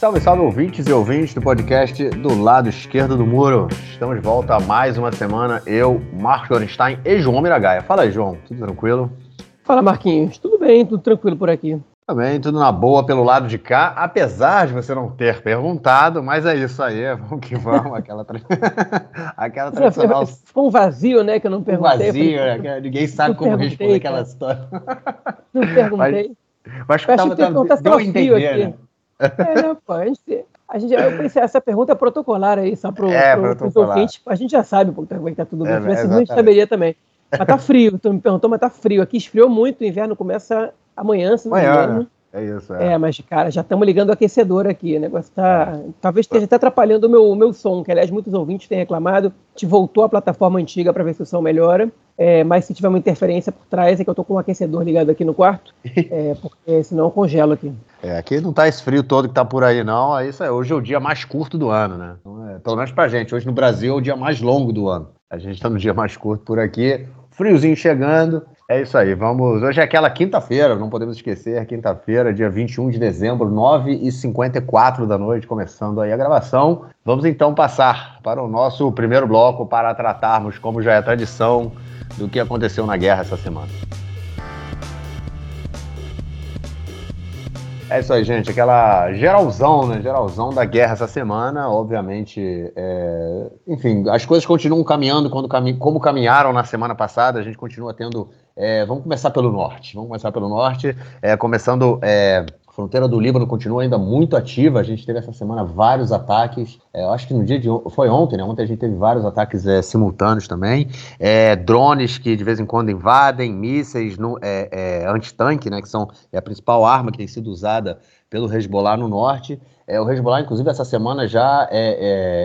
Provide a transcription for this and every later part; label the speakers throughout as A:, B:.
A: Salve, salve ouvintes e ouvintes do podcast do lado esquerdo do muro. Estamos de volta a mais uma semana. Eu, Marcos Gorenstein e João Miragaia. Fala aí, João. Tudo tranquilo?
B: Fala, Marquinhos. Tudo bem, tudo tranquilo por aqui.
A: Também, tudo na boa pelo lado de cá, apesar de você não ter perguntado, mas é isso aí, vamos que vamos, aquela, tra... aquela tradicional...
B: Ficou um vazio, né, que eu não perguntei.
A: Um vazio, falei, né, ninguém sabe como responder aquela história.
B: Não perguntei.
A: Mas, mas eu
B: tava, tava, deu a entender, aqui. né? É, né, pô, a gente, eu pensei, essa pergunta é protocolar aí, só para
A: é,
B: os ouvintes. A gente já sabe como é que tá tudo bem. É, Se a gente saberia também. Mas tá frio, tu me perguntou, mas tá frio. Aqui esfriou muito, o inverno começa amanhã, se não me engano.
A: É isso, é.
B: É, mas, cara, já estamos ligando o aquecedor aqui. O negócio tá. É. Talvez esteja até atrapalhando o meu, o meu som, que aliás muitos ouvintes têm reclamado. Te voltou à plataforma antiga para ver se o som melhora. É, mas se tiver uma interferência por trás, é que eu tô com o aquecedor ligado aqui no quarto. é, porque senão eu congelo aqui.
A: É, aqui não tá esse frio todo que tá por aí, não. É isso aí. Hoje é o dia mais curto do ano, né? Então, é, pelo menos pra gente. Hoje no Brasil é o dia mais longo do ano. A gente tá no dia mais curto por aqui. Friozinho chegando. É isso aí, vamos. Hoje é aquela quinta-feira, não podemos esquecer, quinta-feira, dia 21 de dezembro, 9h54 da noite, começando aí a gravação. Vamos então passar para o nosso primeiro bloco para tratarmos, como já é tradição, do que aconteceu na guerra essa semana. É isso aí, gente. Aquela geralzão, né? Geralzão da guerra essa semana. Obviamente, é... enfim, as coisas continuam caminhando quando cami... como caminharam na semana passada. A gente continua tendo. É... Vamos começar pelo norte. Vamos começar pelo norte. É, começando é, a fronteira do Líbano continua ainda muito ativa. A gente teve essa semana vários ataques. É, acho que no dia de foi ontem, né? Ontem a gente teve vários ataques é, simultâneos também. É, drones que de vez em quando invadem, mísseis no, é, é, antitanque, né? Que são é a principal arma que tem sido usada pelo Hezbollah no norte. É, o Hezbollah, inclusive, essa semana já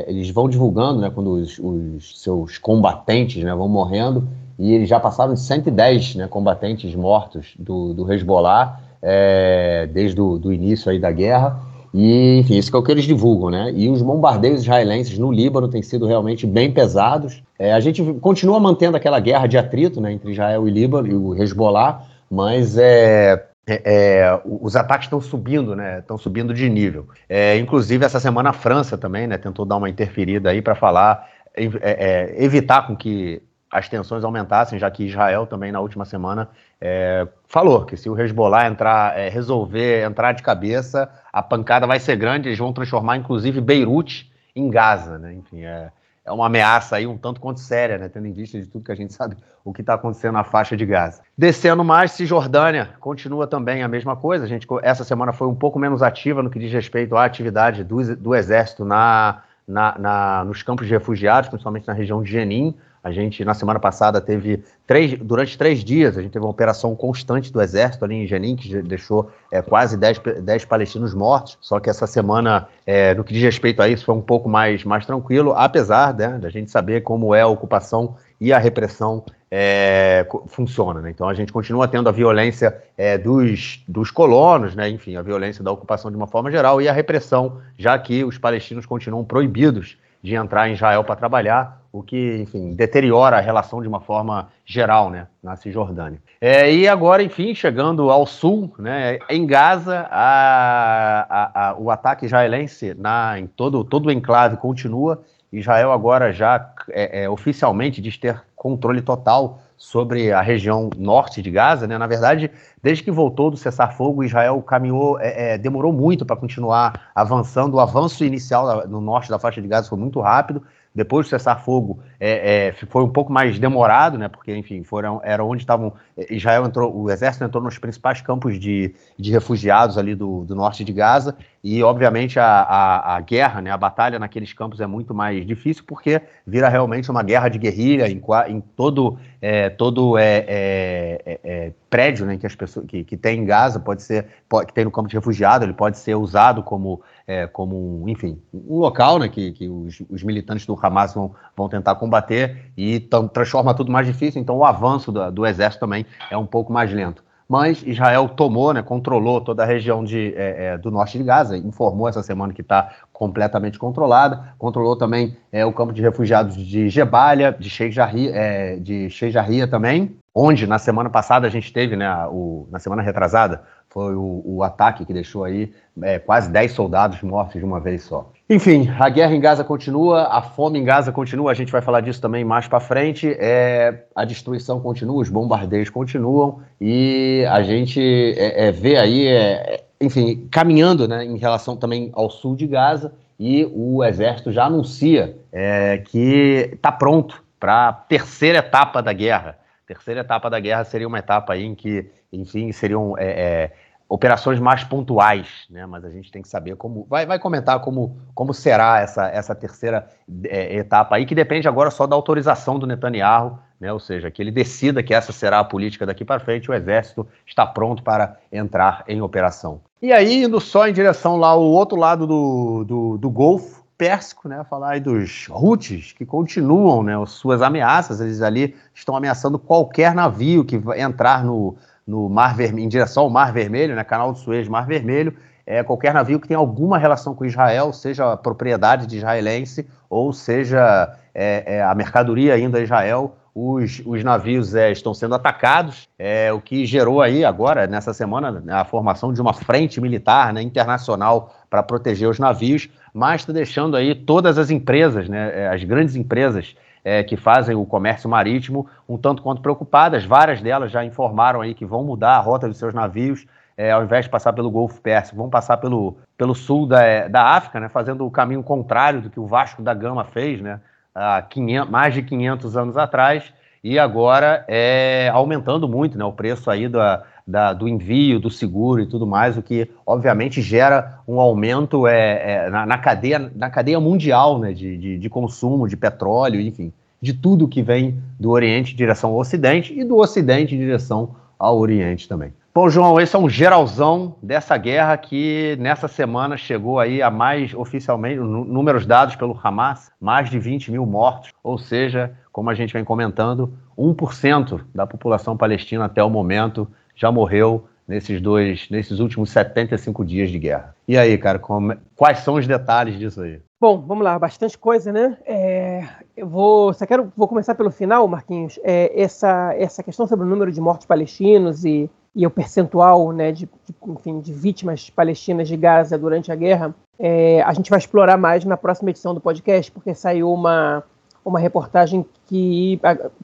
A: eles vão divulgando, né? Quando os, os seus combatentes né, vão morrendo. E eles já passaram de 110 né, combatentes mortos do, do Hezbollah é, desde o do início aí da guerra. E, enfim, isso é o que eles divulgam, né? E os bombardeios israelenses no Líbano têm sido realmente bem pesados. É, a gente continua mantendo aquela guerra de atrito né, entre Israel e Líbano e o Hezbollah, mas é, é, é, os ataques estão subindo, né? Estão subindo de nível. É, inclusive, essa semana a França também né, tentou dar uma interferida aí para falar, é, é, evitar com que as tensões aumentassem, já que Israel também na última semana é, falou que se o Hezbollah entrar, é, resolver entrar de cabeça, a pancada vai ser grande, eles vão transformar inclusive Beirute em Gaza, né? Enfim, é, é uma ameaça aí um tanto quanto séria, né? Tendo em vista de tudo que a gente sabe o que está acontecendo na faixa de Gaza. Descendo mais, Cisjordânia continua também a mesma coisa. A gente, essa semana foi um pouco menos ativa no que diz respeito à atividade do, do exército na, na, na, nos campos de refugiados, principalmente na região de Jenin. A gente, na semana passada, teve três, durante três dias, a gente teve uma operação constante do Exército ali em Jenin, que deixou é, quase 10, 10 palestinos mortos. Só que essa semana, é, no que diz respeito a isso, foi um pouco mais, mais tranquilo, apesar né, da gente saber como é a ocupação e a repressão é, funciona. Né? Então a gente continua tendo a violência é, dos, dos colonos, né? enfim, a violência da ocupação de uma forma geral e a repressão, já que os palestinos continuam proibidos de entrar em Israel para trabalhar, o que, enfim, deteriora a relação de uma forma geral, né, na Cisjordânia. É, e agora, enfim, chegando ao sul, né, em Gaza, a, a, a, o ataque israelense na, em todo, todo o enclave continua. Israel agora já é, é, oficialmente diz ter controle total sobre a região norte de Gaza, né? Na verdade, desde que voltou do cessar-fogo, Israel caminhou, é, é, demorou muito para continuar avançando. O avanço inicial no norte da faixa de Gaza foi muito rápido. Depois do cessar-fogo é, é, foi um pouco mais demorado, né? Porque, enfim, foram, era onde estavam. É, Israel entrou, o exército entrou nos principais campos de, de refugiados ali do, do norte de Gaza, e obviamente a, a, a, guerra, né, a batalha naqueles campos é muito mais difícil, porque vira realmente uma guerra de guerrilha em, em todo, é, todo é, é, é prédio né, que as pessoas que, que tem em Gaza, pode ser, pode, que tem no campo de refugiado, ele pode ser usado como é, como, enfim, um local né, que, que os, os, militantes do Hamas vão, vão tentar combater e transforma tudo mais difícil, então o avanço do, do exército também é um pouco mais lento mas Israel tomou, né, controlou toda a região de, é, é, do norte de Gaza, informou essa semana que está completamente controlada, controlou também é, o campo de refugiados de Jebalia, de Sheikh é, de Sheikh também, onde na semana passada a gente teve, né, o, na semana retrasada, foi o, o ataque que deixou aí é, quase 10 soldados mortos de uma vez só. Enfim, a guerra em Gaza continua, a fome em Gaza continua, a gente vai falar disso também mais para frente. É, a destruição continua, os bombardeios continuam e a gente é, é, vê aí, é, enfim, caminhando né, em relação também ao sul de Gaza e o exército já anuncia é, que está pronto para a terceira etapa da guerra. terceira etapa da guerra seria uma etapa em que, enfim, seriam é, operações mais pontuais, né? Mas a gente tem que saber como. Vai, vai comentar como, como será essa, essa terceira é, etapa aí, que depende agora só da autorização do Netanyahu, né? Ou seja, que ele decida que essa será a política daqui para frente, o exército está pronto para entrar em operação. E aí, indo só em direção lá ao outro lado do, do, do Golfo Pérsico, né? Falar aí dos Houthis, que continuam né, suas ameaças, eles ali estão ameaçando qualquer navio que entrar no no Mar Vermelho, em direção ao Mar Vermelho, né, Canal do Suez, Mar Vermelho, é, qualquer navio que tenha alguma relação com Israel, seja propriedade de israelense ou seja é, é, a mercadoria indo a Israel, os, os navios é, estão sendo atacados, é, o que gerou aí agora, nessa semana, a formação de uma frente militar né, internacional para proteger os navios, mas está deixando aí todas as empresas, né, é, as grandes empresas é, que fazem o comércio marítimo um tanto quanto preocupadas. Várias delas já informaram aí que vão mudar a rota dos seus navios, é, ao invés de passar pelo Golfo Pérsico, vão passar pelo, pelo sul da, da África, né, fazendo o caminho contrário do que o Vasco da Gama fez né, há 500, mais de 500 anos atrás, e agora é aumentando muito né, o preço aí da, da, do envio, do seguro e tudo mais, o que obviamente gera um aumento é, é na, na, cadeia, na cadeia mundial né, de, de, de, consumo de petróleo, enfim, de tudo que vem do Oriente em direção ao Ocidente e do Ocidente em direção ao Oriente também. Bom, João, esse é um geralzão dessa guerra que nessa semana chegou aí a mais oficialmente, números dados pelo Hamas, mais de 20 mil mortos, ou seja, como a gente vem comentando, 1% da população palestina até o momento já morreu nesses dois, nesses últimos 75 dias de guerra. E aí, cara, como, quais são os detalhes disso aí?
B: Bom, vamos lá, bastante coisa, né? É, eu vou, só quero, vou começar pelo final, Marquinhos. É, essa, essa questão sobre o número de mortos palestinos e, e o percentual, né, de, de, enfim, de vítimas palestinas de Gaza durante a guerra, é, a gente vai explorar mais na próxima edição do podcast, porque saiu uma, uma reportagem que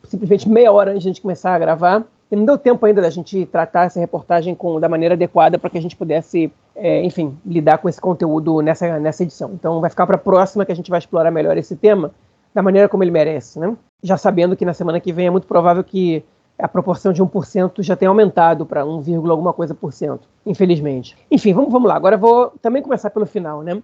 B: simplesmente meia hora antes de a gente começar a gravar e não deu tempo ainda da gente tratar essa reportagem com, da maneira adequada para que a gente pudesse, é, enfim, lidar com esse conteúdo nessa, nessa edição. Então vai ficar para a próxima que a gente vai explorar melhor esse tema da maneira como ele merece, né? Já sabendo que na semana que vem é muito provável que a proporção de 1% já tenha aumentado para 1, alguma coisa por cento, infelizmente. Enfim, vamos, vamos lá. Agora vou também começar pelo final, né?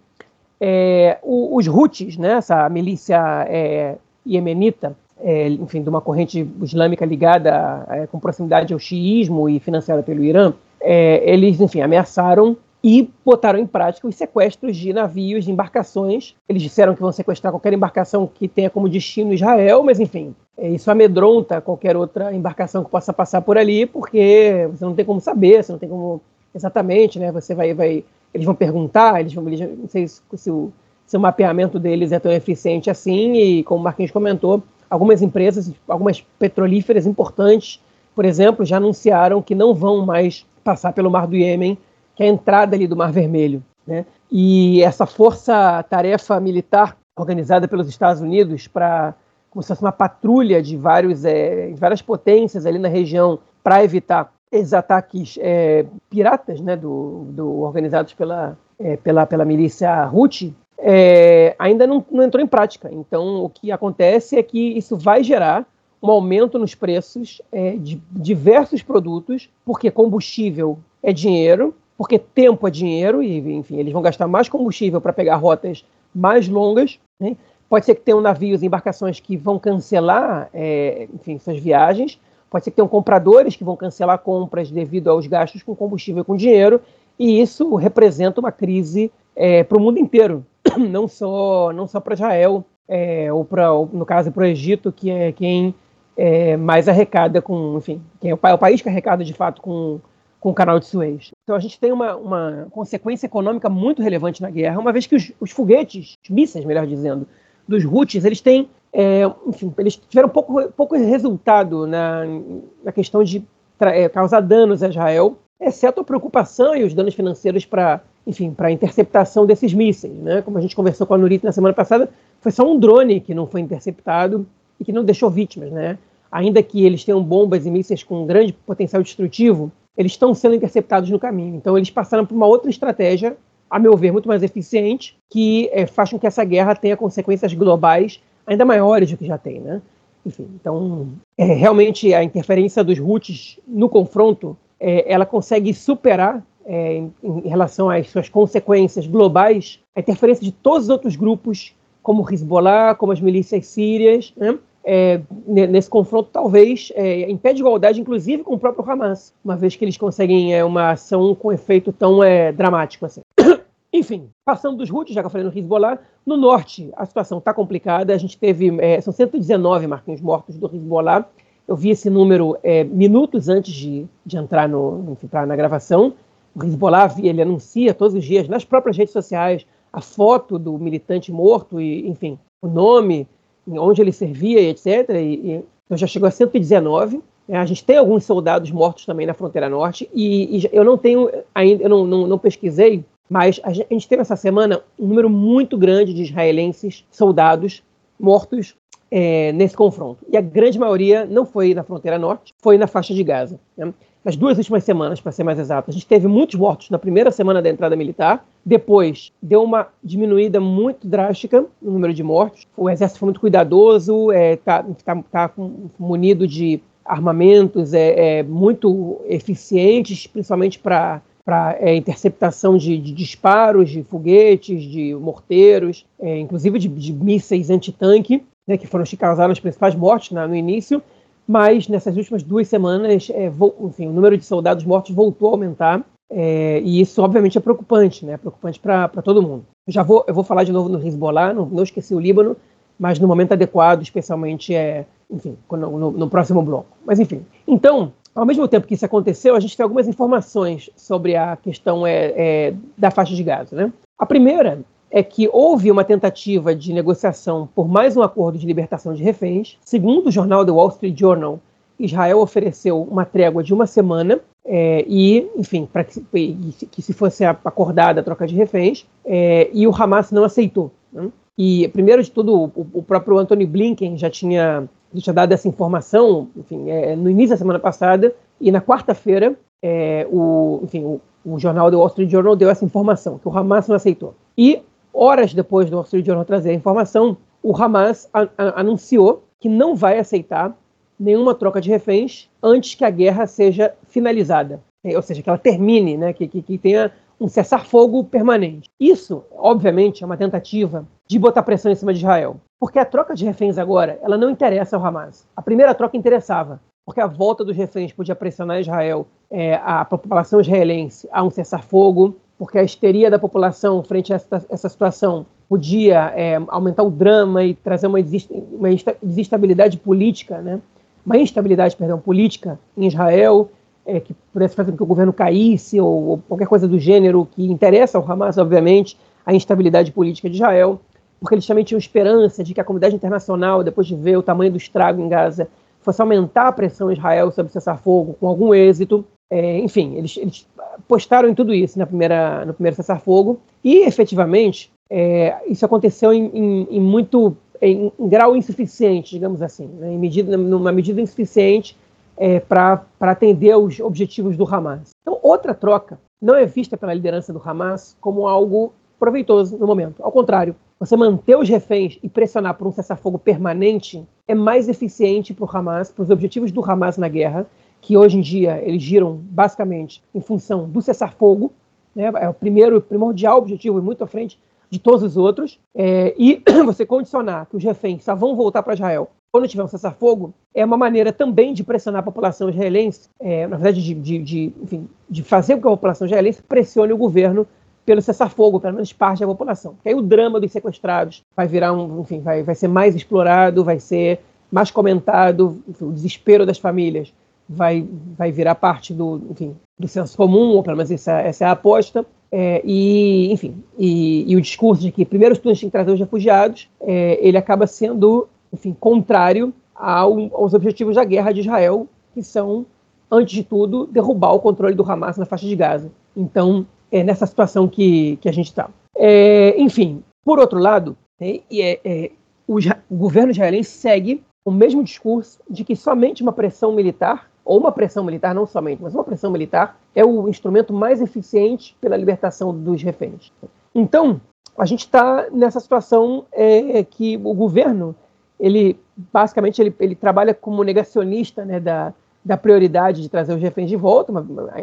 B: É, os Houthis, né, essa milícia é, iemenita, é, enfim, de uma corrente islâmica ligada é, com proximidade ao xiismo e financiada pelo Irã, é, eles, enfim, ameaçaram e botaram em prática os sequestros de navios, de embarcações. Eles disseram que vão sequestrar qualquer embarcação que tenha como destino Israel, mas enfim, é, isso amedronta qualquer outra embarcação que possa passar por ali, porque você não tem como saber, você não tem como exatamente, né? Você vai, vai, eles vão perguntar, eles vão, eles, não sei se, o, se o mapeamento deles é tão eficiente assim, e como o Marquinhos comentou, algumas empresas, algumas petrolíferas importantes, por exemplo, já anunciaram que não vão mais passar pelo Mar do Iêmen, que é a entrada ali do Mar Vermelho. Né? E essa força-tarefa militar organizada pelos Estados Unidos para como se fosse uma patrulha de vários, é, várias potências ali na região para evitar esses ataques é, piratas, né, do, do organizados pela, é, pela, pela milícia Houthi, é, ainda não, não, entrou em prática. Então, o que acontece é que isso vai gerar um aumento nos preços é, de diversos produtos, porque combustível é dinheiro, porque tempo é dinheiro, e, enfim, eles vão gastar mais combustível para pegar rotas mais longas. Né? Pode ser que tenham navios e embarcações que vão cancelar, é, enfim, suas viagens. Pode ser que tenham compradores que vão cancelar compras devido aos gastos com combustível e com dinheiro. E isso representa uma crise é, para o mundo inteiro. não só, não só para Israel, é, ou para, no caso, para o Egito, que é quem é, mais arrecada com, enfim, quem é o, o, país que arrecada de fato com, com o canal de Suez. Então a gente tem uma, uma consequência econômica muito relevante na guerra, uma vez que os, os foguetes, os mísseis, melhor dizendo, dos Houthis, eles têm, é, enfim, eles tiveram pouco, pouco resultado na, na questão de é, causar danos a Israel, exceto a preocupação e os danos financeiros para, enfim, para a interceptação desses mísseis, né? Como a gente conversou com a Nurit na semana passada, foi só um drone que não foi interceptado e que não deixou vítimas, né? Ainda que eles tenham bombas e mísseis com grande potencial destrutivo, eles estão sendo interceptados no caminho. Então eles passaram por uma outra estratégia, a meu ver, muito mais eficiente, que é, faz com que essa guerra tenha consequências globais ainda maiores do que já tem, né? Enfim, então é, realmente a interferência dos Houthis no confronto, é, ela consegue superar é, em, em, relação às suas consequências globais a interferência de todos os outros grupos, como o Hezbollah, como as milícias sírias, né? é, nesse confronto, talvez, é, em pé de igualdade, inclusive com o próprio Hamas, uma vez que eles conseguem é, uma ação com efeito tão é, dramático assim. Enfim, passando dos Houthis, já que eu falei no Hezbollah, no norte a situação está complicada. A gente teve, é, são 119 marquinhos mortos do Hezbollah. Eu vi esse número é, minutos antes de, de entrar no, pra, na gravação. O Hezbollah ele anuncia todos os dias nas próprias redes sociais a foto do militante morto e, enfim, o nome, onde ele servia e etc. E, e então já chegou a 119. Né? A gente tem alguns soldados mortos também na fronteira norte e, e eu não tenho ainda, eu não, não, não, pesquisei, mas a gente teve essa semana um número muito grande de israelenses soldados mortos é, nesse confronto. E a grande maioria não foi na fronteira norte, foi na faixa de Gaza. Né? Nas duas últimas semanas, para ser mais exato, a gente teve muitos mortos na primeira semana da entrada militar, depois deu uma diminuída muito drástica no número de mortos. O exército foi muito cuidadoso, está é, tá, tá, tá munido de armamentos é, é muito eficientes, principalmente para para é, interceptação de, de, disparos, de foguetes, de morteiros, é, inclusive de, de mísseis antitanque né, que foram que causaram as principais mortes né, no início, mas nessas últimas duas semanas, é, enfim, o número de soldados mortos voltou a aumentar, é, e isso obviamente é preocupante, né, preocupante para todo mundo. Eu já vou, eu vou falar de novo no Hezbollah, não, não esqueci o Líbano, mas no momento adequado, especialmente, é, enfim, no, no, no próximo bloco. Mas enfim, então, ao mesmo tempo que isso aconteceu, a gente tem algumas informações sobre a questão é, é, da faixa de Gaza. Né? A primeira é que houve uma tentativa de negociação por mais um acordo de libertação de reféns. Segundo o jornal The Wall Street Journal, Israel ofereceu uma trégua de uma semana é, e, enfim, para que, que, se fosse acordada a troca de reféns, é, e o Hamas não aceitou. Né? E, primeiro de tudo, o, o, próprio Anthony Blinken já tinha, já tinha dado essa informação, enfim, é, no início da semana passada, e na quarta-feira, é, o, enfim, o, o jornal The Wall Street Journal deu essa informação, que o Hamas não aceitou. E horas depois do Wall Street Journal trazer a informação, o Hamas anunciou que não vai aceitar nenhuma troca de reféns antes que a guerra seja finalizada, é, ou seja, que ela termine, né, que, que, que tenha um cessar-fogo permanente. Isso, obviamente, é uma tentativa de botar pressão em cima de Israel, porque a troca de reféns agora, ela não interessa ao Hamas. A primeira troca interessava, porque a volta dos reféns podia pressionar Israel, é, a população israelense, a um cessar-fogo, porque a histeria da população frente a essa, essa situação podia é, aumentar o drama e trazer uma, uma desestabilidade política, né? uma instabilidade perdão, política em Israel, é, que pudesse fazer com que o governo caísse ou, ou, qualquer coisa do gênero que interessa ao Hamas, obviamente, a instabilidade política de Israel, porque eles também tinham esperança de que a comunidade internacional, depois de ver o tamanho do estrago em Gaza, fosse aumentar a pressão em Israel sobre cessar-fogo com algum êxito. É, enfim, eles, eles, postaram em tudo isso na primeira, no primeiro cessar-fogo e, efetivamente, é, isso aconteceu em, em, em muito em, em, grau insuficiente, digamos assim, né, em medida, numa medida insuficiente é, para atender aos objetivos do Hamas. Então, outra troca não é vista pela liderança do Hamas como algo proveitoso no momento. Ao contrário, você manter os reféns e pressionar por um cessar-fogo permanente é mais eficiente para o Hamas, para os objetivos do Hamas na guerra, que hoje em dia eles giram basicamente em função do cessar-fogo, né, é o primeiro primordial objetivo e muito à frente de todos os outros, é, e você condicionar que os reféns só vão voltar para Israel quando tiver um cessar-fogo, é uma maneira também de pressionar a população israelense, é, na verdade, de, de, de, enfim, de fazer com que a população israelense pressione o governo pelo cessar-fogo, pelo menos parte da população. Porque aí o drama dos sequestrados vai virar um, enfim, vai, vai ser mais explorado, vai ser mais comentado, enfim, o desespero das famílias vai, vai virar parte do, enfim, do senso comum, ou pelo menos essa, essa é a aposta. É, e, enfim, e, e, o discurso de que primeiro os turistas têm que trazer os refugiados, é, ele acaba sendo, enfim, contrário ao, aos objetivos da guerra de Israel, que são antes de tudo, derrubar o controle do Hamas na faixa de Gaza. Então, é nessa situação que, que a gente está. É, enfim, por outro lado, é, é, o, o governo israelense segue o mesmo discurso de que somente uma pressão militar, ou uma pressão militar, não somente, mas uma pressão militar, é o instrumento mais eficiente pela libertação dos reféns. Então, a gente está nessa situação é, que o governo, ele basicamente ele, ele trabalha como negacionista né, da, da prioridade de trazer os reféns de volta,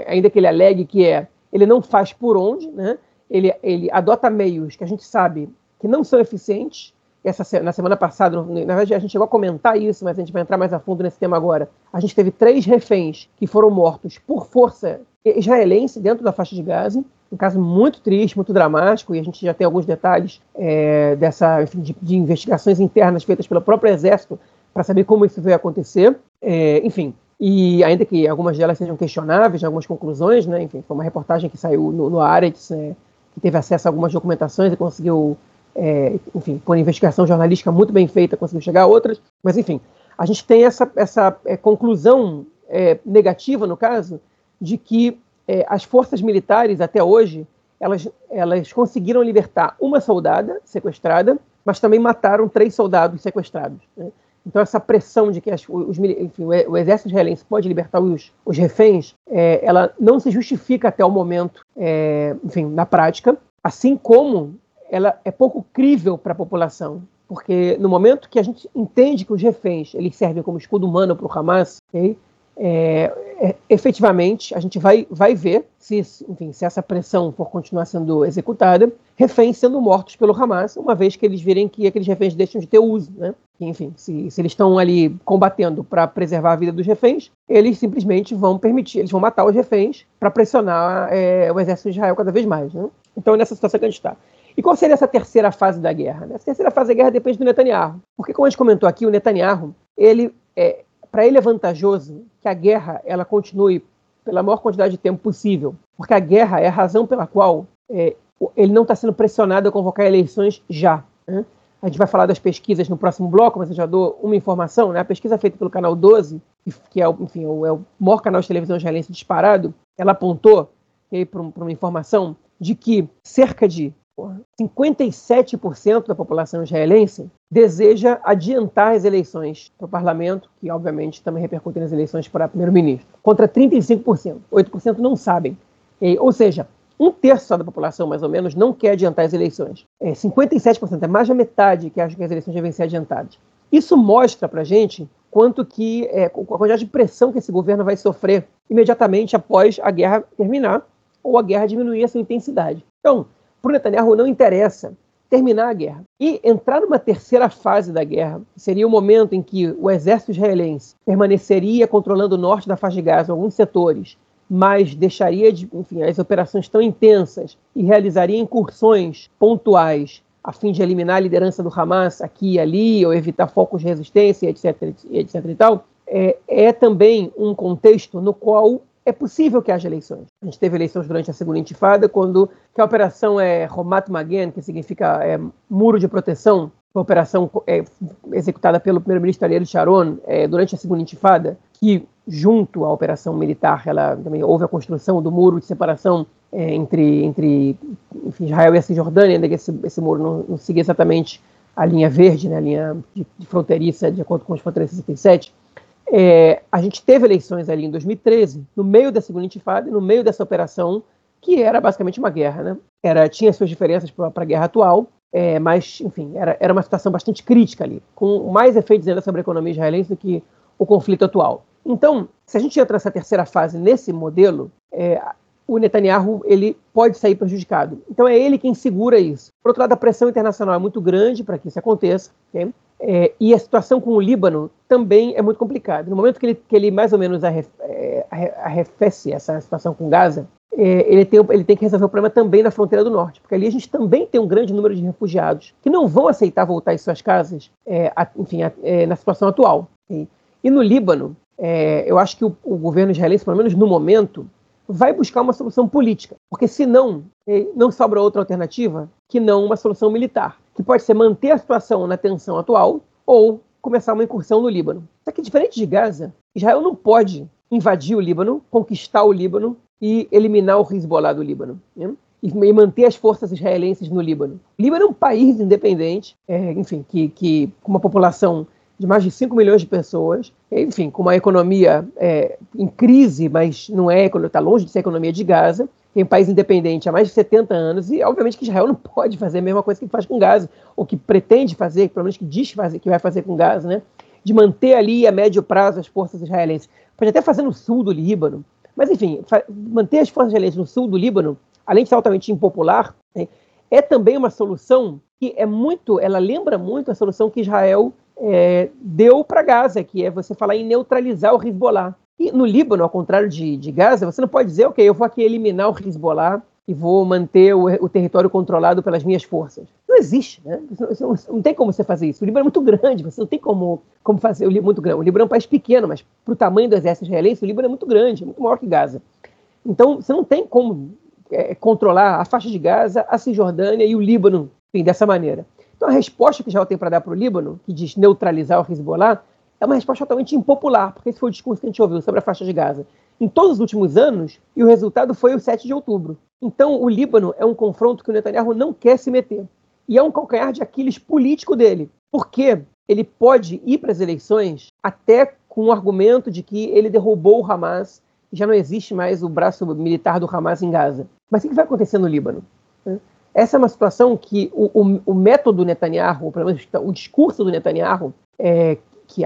B: ainda que ele alegue que é, ele não faz por onde, né? ele, ele adota meios que a gente sabe que não são eficientes. Essa, na semana passada, na verdade, a gente chegou a comentar isso, mas a gente vai entrar mais a fundo nesse tema agora. A gente teve três reféns que foram mortos por força israelense dentro da faixa de Gaza. Um caso muito triste, muito dramático, e a gente já tem alguns detalhes é, dessa, enfim, de, de, investigações internas feitas pelo próprio Exército para saber como isso veio acontecer. É, enfim, e ainda que algumas delas sejam questionáveis, algumas conclusões, né? Enfim, foi uma reportagem que saiu no, no Aretz, né? que teve acesso a algumas documentações e conseguiu, é, enfim, por investigação jornalística muito bem feita, conseguiu chegar a outras. Mas, enfim, a gente tem essa, essa é, conclusão é, negativa, no caso, de que é, as forças militares, até hoje, elas, elas conseguiram libertar uma soldada sequestrada, mas também mataram três soldados sequestrados. Né? Então, essa pressão de que as, os, enfim, o exército israelense pode libertar os, os reféns, é, ela não se justifica até o momento, é, enfim, na prática, assim como ela é pouco crível para a população. Porque no momento que a gente entende que os reféns eles servem como escudo humano para o Hamas, okay, é, é, efetivamente, a gente vai, vai ver se, enfim, se essa pressão for continuar sendo executada, reféns sendo mortos pelo Hamas, uma vez que eles virem que aqueles reféns deixam de ter uso. Né? Enfim, se, se eles estão ali combatendo para preservar a vida dos reféns, eles simplesmente vão permitir, eles vão matar os reféns para pressionar é, o exército de Israel cada vez mais. Né? Então nessa situação que a gente está. E qual seria essa terceira fase da guerra? Essa terceira fase da guerra depende do Netanyahu. Porque, como a gente comentou aqui, o Netanyahu, ele é, para ele é vantajoso que a guerra ela continue pela maior quantidade de tempo possível, porque a guerra é a razão pela qual é, ele não está sendo pressionado a convocar eleições já. Né? A gente vai falar das pesquisas no próximo bloco, mas eu já dou uma informação. Né? A pesquisa feita pelo canal 12, que é, enfim, é o maior canal de televisão israelense disparado, ela apontou para uma informação de que cerca de 57% da população israelense deseja adiantar as eleições para o parlamento, que obviamente também repercutem nas eleições para primeiro-ministro, contra 35%. 8% não sabem. E, ou seja, um terço da população, mais ou menos, não quer adiantar as eleições. É, 57%, é mais da metade que acha que as eleições devem ser adiantadas. Isso mostra para a gente quanto que é, a quantidade de pressão que esse governo vai sofrer imediatamente após a guerra terminar ou a guerra diminuir a sua intensidade. Então, para o Netanyahu não interessa terminar a guerra. E entrar numa terceira fase da guerra, seria o momento em que o exército israelense permaneceria controlando o norte da faixa de Gaza, alguns setores, mas deixaria de, enfim, as operações tão intensas e realizaria incursões pontuais a fim de eliminar a liderança do Hamas aqui e ali, ou evitar focos de resistência, etc, etc e tal, é, é também um contexto no qual é possível que haja eleições. A gente teve eleições durante a segunda intifada, quando que a operação é Romat Magen, que significa é, muro de proteção, uma operação é, executada pelo primeiro-ministro Ariel Sharon é, durante a segunda intifada, que junto à operação militar, ela também houve a construção do muro de separação é, entre, entre enfim, Israel e a Cisjordânia, ainda que esse, esse muro não, não siga exatamente a linha verde, né, a linha de, de fronteiriça, de acordo com os fronteiras 67, é, a gente teve eleições ali em 2013, no meio da segunda intifada, no meio dessa operação, que era basicamente uma guerra, né? Era, tinha suas diferenças para a guerra atual, é, mas, enfim, era, era uma situação bastante crítica ali, com mais efeitos ainda sobre a economia israelense do que o conflito atual. Então, se a gente entra nessa terceira fase nesse modelo, é, o Netanyahu ele pode sair prejudicado. Então é ele quem segura isso. Por outro lado, a pressão internacional é muito grande para que isso aconteça. Okay? É, e a situação com o Líbano também é muito complicada. No momento que ele, que ele mais ou menos é, arrefece essa situação com Gaza, é, ele, tem, ele tem que resolver o problema também na fronteira do norte, porque ali a gente também tem um grande número de refugiados que não vão aceitar voltar às suas casas, é, a, enfim, a, é, na situação atual. E, no Líbano, eu acho que o, o governo israelense, pelo menos no momento, vai buscar uma solução política, porque senão não sobra outra alternativa que não uma solução militar que pode ser manter a situação na tensão atual ou começar uma incursão no Líbano. Só que, diferente de Gaza, Israel não pode invadir o Líbano, conquistar o Líbano e eliminar o Hezbollah do Líbano. Né? E manter as forças israelenses no Líbano. O Líbano é um país independente, é, enfim, que, que, com uma população de mais de 5 milhões de pessoas, enfim, com uma economia é, em crise, mas não é, está longe de ser a economia de Gaza, tem um país independente há mais de 70 anos, e obviamente que Israel não pode fazer a mesma coisa que faz com Gaza, ou que pretende fazer, pelo menos que diz fazer, que vai fazer com Gaza, né? de manter ali a médio prazo as forças israelenses. Pode até fazer no sul do Líbano, mas enfim, manter as forças israelenses no sul do Líbano, além de ser altamente impopular, né, é também uma solução que é muito, ela lembra muito a solução que Israel é, deu para Gaza, que é você falar em neutralizar o Hezbollah. E no Líbano, ao contrário de, de Gaza, você não pode dizer, ok, eu vou aqui eliminar o Hezbollah e vou manter o, o, território controlado pelas minhas forças. Não existe, né? Não, não, tem como você fazer isso. O Líbano é muito grande, você não tem como, como fazer. O Líbano muito grande. O Líbano é um país pequeno, mas para o tamanho do exército israelense, o Líbano é muito grande, é muito maior que Gaza. Então, você não tem como é, controlar a faixa de Gaza, a Cisjordânia e o Líbano enfim, dessa maneira. Então, a resposta que Israel tem para dar para o Líbano, que diz neutralizar o Hezbollah, é uma resposta totalmente impopular, porque esse foi o discurso que a gente ouviu sobre a faixa de Gaza em todos os últimos anos, e o resultado foi o 7 de outubro. Então, o Líbano é um confronto que o Netanyahu não quer se meter. E é um calcanhar de Aquiles político dele. Porque ele pode ir para as eleições até com o argumento de que ele derrubou o Hamas e já não existe mais o braço militar do Hamas em Gaza. Mas o que vai acontecer no Líbano? Essa é uma situação que o, o, o método Netanyahu, pelo menos o discurso do Netanyahu, é, que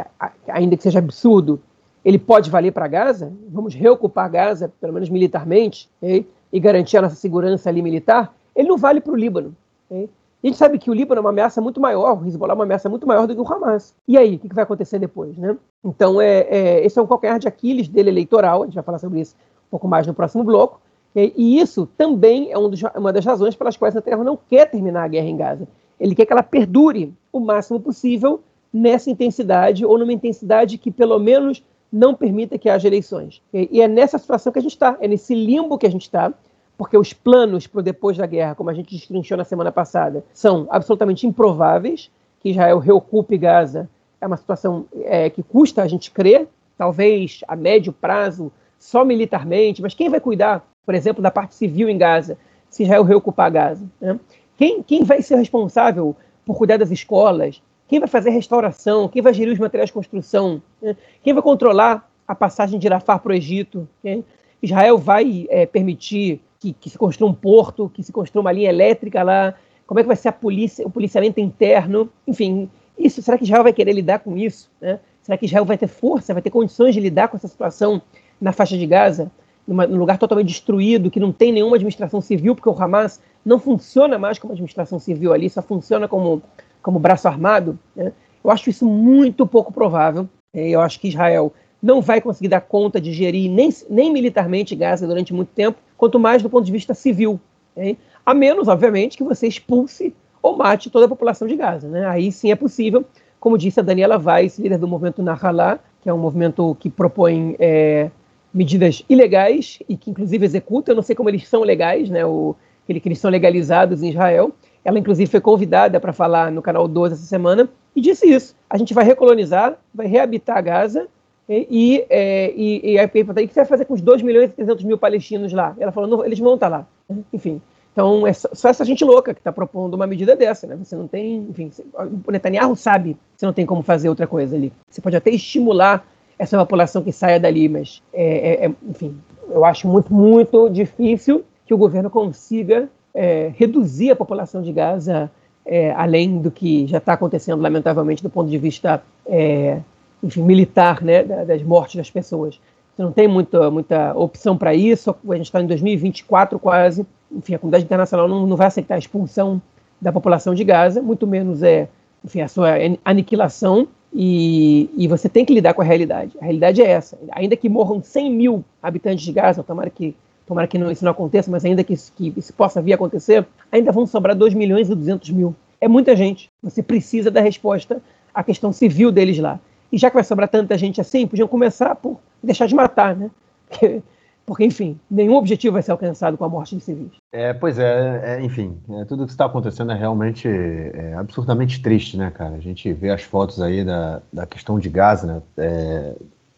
B: ainda que seja absurdo, ele pode valer para Gaza? Vamos reocupar Gaza, pelo menos militarmente, okay? e garantir a nossa segurança ali militar? Ele não vale para o Líbano. Okay? A gente sabe que o Líbano é uma ameaça muito maior, o Hezbollah é uma ameaça muito maior do que o Hamas. E aí, o que vai acontecer depois? Né? Então, é, é, esse é um calcanhar de Aquiles dele eleitoral, a gente vai falar sobre isso um pouco mais no próximo bloco. E isso também é um dos, uma das razões pelas quais Netanyahu não quer terminar a guerra em Gaza. Ele quer que ela perdure o máximo possível nessa intensidade, ou numa intensidade que pelo menos não permita que haja eleições. E é nessa situação que a gente está, é nesse limbo que a gente está, porque os planos para depois da guerra, como a gente destrinchou na semana passada, são absolutamente improváveis. Que Israel reocupe Gaza é uma situação é, que custa a gente crer, talvez a médio prazo, só militarmente, mas quem vai cuidar, por exemplo, da parte civil em Gaza, se Israel reocupar Gaza? Né? Quem, quem vai ser responsável por cuidar das escolas, quem vai fazer restauração? Quem vai gerir os materiais de construção? Né? Quem vai controlar a passagem de Rafah para o Egito? Israel vai é, permitir que, que, se construa um porto, que se construa uma linha elétrica lá? Como é que vai ser a polícia, o policiamento interno? Enfim, isso, será que Israel vai querer lidar com isso? Né? Será que Israel vai ter força, vai ter condições de lidar com essa situação na faixa de Gaza? Numa, num lugar totalmente destruído, que não tem nenhuma administração civil, porque o Hamas não funciona mais como administração civil ali, só funciona como como braço armado, né? eu acho isso muito pouco provável. É, eu acho que Israel não vai conseguir dar conta de gerir nem, nem militarmente Gaza durante muito tempo, quanto mais do ponto de vista civil. Né? A menos, obviamente, que você expulse ou mate toda a população de Gaza. Né? Aí sim é possível, como disse a Daniela Weiss, líder do movimento Nahalá, que é um movimento que propõe é, medidas ilegais e que inclusive executa. Eu não sei como eles são legais, né? O, que eles são legalizados em Israel, ela, inclusive, foi convidada para falar no canal 12 essa semana e disse isso. A gente vai recolonizar, vai reabitar Gaza e, é, e, e aí o que você vai fazer com os 2 milhões e 300 mil palestinos lá? Ela falou, eles vão estar lá. Enfim, então é só essa gente louca que está propondo uma medida dessa, né? Você não tem, enfim, o Netanyahu sabe que você não tem como fazer outra coisa ali. Você pode até estimular essa população que saia dali, mas, é, é, é enfim, eu acho muito, muito difícil que o governo consiga é, reduzir a população de Gaza é, além do que já está acontecendo, lamentavelmente, do ponto de vista é, enfim, militar, né, das mortes das pessoas. Você não tem muita, muita opção para isso, a gente está em 2024 quase, enfim, a comunidade internacional não, não vai aceitar a expulsão da população de Gaza, muito menos é, enfim, a sua aniquilação, e, e, você tem que lidar com a realidade. A realidade é essa. Ainda que morram 100 mil habitantes de Gaza, tomara que tomara que não, isso não aconteça, mas ainda que isso, que isso possa vir a acontecer, ainda vão sobrar 2 milhões e 200 mil. É muita gente. Você precisa da resposta à questão civil deles lá. E já que vai sobrar tanta gente assim, podiam começar por deixar de matar, né? Porque, enfim, nenhum objetivo vai ser alcançado com a morte de civis.
A: É, pois é, é enfim, é, tudo que está acontecendo é realmente é, absurdamente triste, né, cara? A gente vê as fotos aí da, da questão de Gaza, né? É,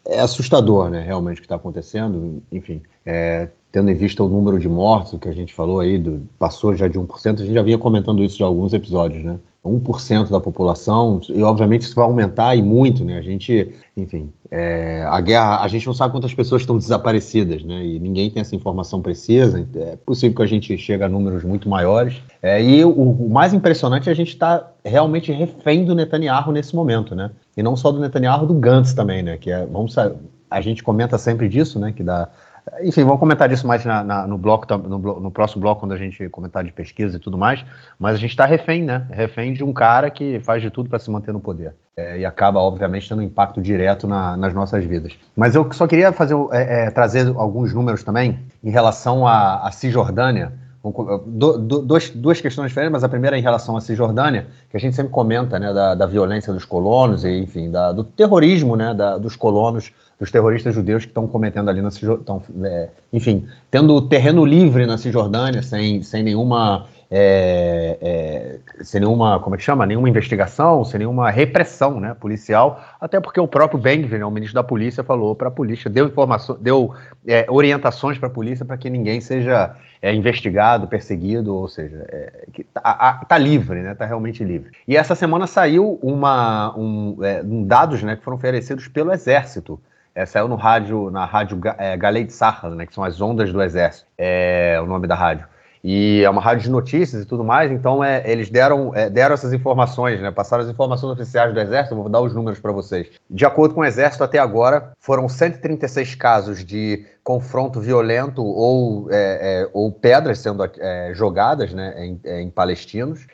A: é assustador, né, realmente, o que está acontecendo. Enfim, é, tendo em vista o número de mortos, que a gente falou aí, do, passou já de 1%, a gente já vinha comentando isso de alguns episódios, né? 1% da população, e obviamente isso vai aumentar e muito, né? A gente, enfim, é, a guerra, a gente não sabe quantas pessoas estão desaparecidas, né? E ninguém tem essa informação precisa, é possível que a gente chegue a números muito maiores. É, e o, o, mais impressionante é a gente estar tá realmente refém do Netanyahu nesse momento, né? E não só do Netanyahu, do Gantz também, né? Que é, vamos a gente comenta sempre disso, né? Que dá enfim, vamos comentar disso mais na, na, no bloco, no, no, próximo bloco, quando a gente comentar de pesquisa e tudo mais. Mas a gente está refém, né? Refém de um cara que faz de tudo para se manter no poder. É, e acaba, obviamente, tendo um impacto direto na, nas nossas vidas. Mas eu só queria fazer, é, é, trazer alguns números também em relação à, à Cisjordânia. Do, do, dois, duas questões diferentes, mas a primeira é em relação à Cisjordânia, que a gente sempre comenta, né, da, da violência dos colonos e, enfim, da, do terrorismo, né, da, dos colonos dos terroristas judeus que estão cometendo ali na Cisjordânia, é, enfim, tendo terreno livre na Cisjordânia, sem, sem nenhuma. É, é, sem nenhuma, como é que chama? Nenhuma investigação, sem nenhuma repressão né, policial, até porque o próprio Bengvir, né, o ministro da polícia, falou para a polícia, deu informação, deu é, orientações para a polícia para que ninguém seja é, investigado, perseguido, ou seja, é, que tá, livre, né? Tá realmente livre. E essa semana saiu uma, um, é, dados né, que foram oferecidos pelo Exército é, saiu no rádio, na rádio é, Galei Sahara, né, que são as ondas do exército, é o nome da rádio. E é uma rádio de notícias e tudo mais, então é, eles deram, é, deram essas informações, né, passaram as informações oficiais do Exército, vou dar os números para vocês. De acordo com o Exército, até agora, foram 136 casos de confronto violento ou, é, é, ou pedras sendo é, jogadas né, em, em palestinos,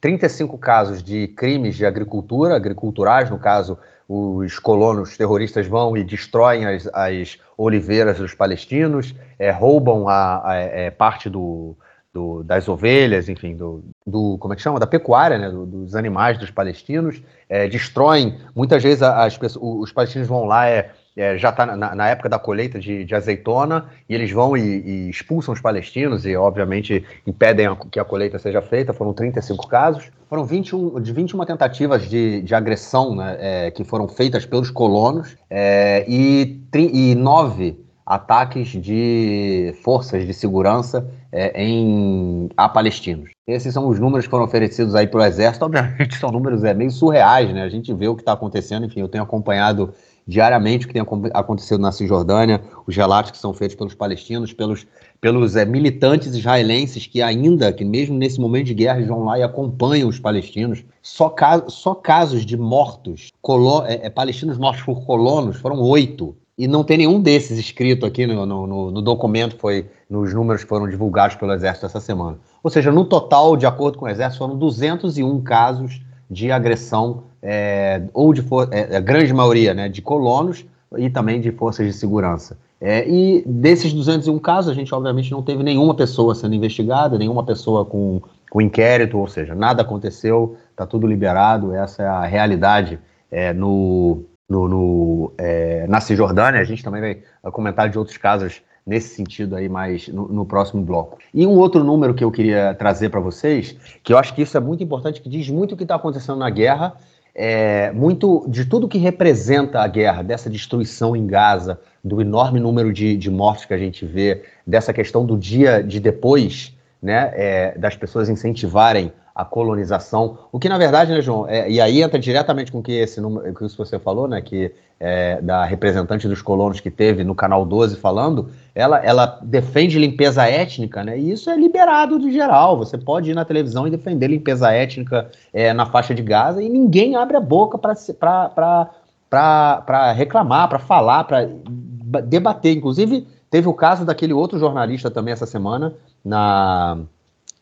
A: 35 casos de crimes de agricultura, agriculturais, no caso, os colonos terroristas vão e destroem as, as oliveiras dos palestinos, é, roubam a, a é, parte do, do, das ovelhas, enfim, do, do, como é que chama, da pecuária, né, do, dos animais dos palestinos, é, destroem, muitas vezes as pessoas, os palestinos vão lá, é, é, já está na, na, época da colheita de, de azeitona, e eles vão e, e, expulsam os palestinos e, obviamente, impedem a, que a colheita seja feita. Foram 35 casos. Foram 21, de 21 tentativas de, de agressão né, é, que foram feitas pelos colonos é, e, e nove ataques de forças de segurança é, em, a palestinos. Esses são os números que foram oferecidos aí pelo Exército. Obviamente são números é, meio surreais, né? A gente vê o que está acontecendo. Enfim, eu tenho acompanhado diariamente o que tem acontecido na Cisjordânia, os relatos que são feitos pelos palestinos, pelos, pelos é, militantes israelenses que ainda, que mesmo nesse momento de guerra, vão lá e acompanham os palestinos. Só, só casos de mortos, colo, é, é, palestinos mortos por colonos, foram oito. E não tem nenhum desses escrito aqui no, no, no documento, foi nos números que foram divulgados pelo Exército essa semana. Ou seja, no total, de acordo com o Exército, foram 201 casos de agressão, é, ou de é, a grande maioria né, de colonos e também de forças de segurança. É, e desses 201 casos, a gente obviamente não teve nenhuma pessoa sendo investigada, nenhuma pessoa com, com inquérito, ou seja, nada aconteceu, está tudo liberado, essa é a realidade é, no, no, no é, na Cisjordânia. A gente também vai comentar de outros casos nesse sentido aí mais no, no, próximo bloco. E um outro número que eu queria trazer para vocês, que eu acho que isso é muito importante, que diz muito o que está acontecendo na guerra, é, muito de tudo que representa a guerra, dessa destruição em Gaza, do enorme número de, de mortes que a gente vê, dessa questão do dia de depois, né, é, das pessoas incentivarem a colonização, o que na verdade, né, João, é, e aí entra diretamente com que esse número, que você falou, né, que é, da representante dos colonos que teve no canal 12 falando, ela, ela defende limpeza étnica, né, e isso é liberado de geral, você pode ir na televisão e defender limpeza étnica é, na faixa de Gaza e ninguém abre a boca para reclamar, para falar, para debater, inclusive teve o caso daquele outro jornalista também essa semana, na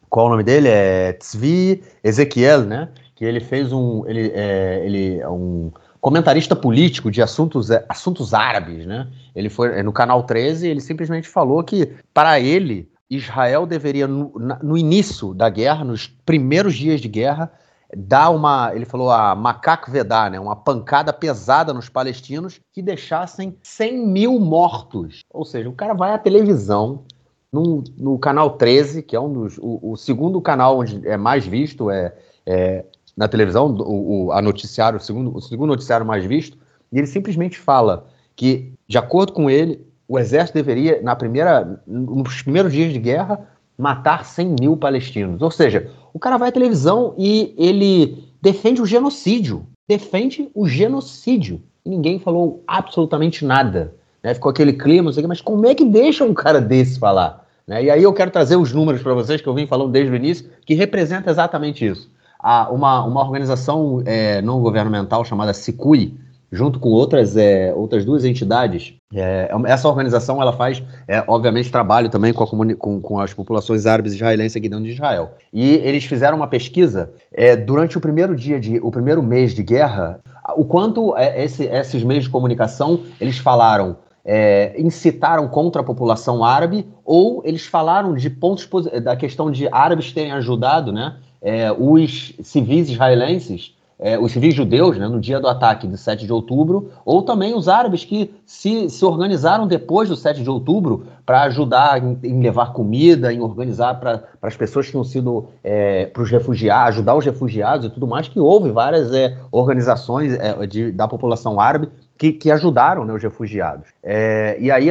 A: qual o nome dele? É Tzvi Ezequiel, né? Que ele fez um. Ele é, ele é um comentarista político de assuntos, é, assuntos árabes, né? Ele foi é, no canal 13, ele simplesmente falou que, para ele, Israel deveria, no, no início da guerra, nos primeiros dias de guerra, dar uma, ele falou a macaco vedar, né, uma pancada pesada nos palestinos que deixassem 100 mil mortos. Ou seja, o cara vai à televisão, no, no canal 13, que é um dos. O, o, segundo canal onde é mais visto é, é na televisão, o, o, a noticiário, o segundo, o segundo noticiário mais visto, e ele simplesmente fala que, de acordo com ele, o exército deveria, na primeira, nos primeiros dias de guerra, matar 100 mil palestinos. Ou seja, o cara vai à televisão e ele defende o genocídio. Defende o genocídio. E ninguém falou absolutamente nada. Né? Ficou aquele clima, não sei o que, mas como é que deixa um cara desse falar? Né? E aí eu quero trazer os números para vocês, que eu vim falando desde o início, que representa exatamente isso. Há uma, uma organização é, não governamental chamada SICUI, junto com outras, é, outras duas entidades. É, essa organização ela faz, é, obviamente, trabalho também com, com, com, as populações árabes israelenses aqui dentro de Israel. E eles fizeram uma pesquisa é, durante o primeiro dia de, o primeiro mês de guerra, o quanto é, esse, esses meios de comunicação eles falaram é, incitaram contra a população árabe, ou eles falaram de pontos da questão de árabes terem ajudado né, é, os civis israelenses é, os civis judeus, né, no dia do ataque de 7 de outubro, ou também os árabes que se, se organizaram depois do 7 de outubro para ajudar em, em, levar comida, em organizar para as pessoas que tinham sido, é, para os refugiados, ajudar os refugiados e tudo mais, que houve várias é, organizações é, de, da população árabe que, que ajudaram né, os refugiados. É, e aí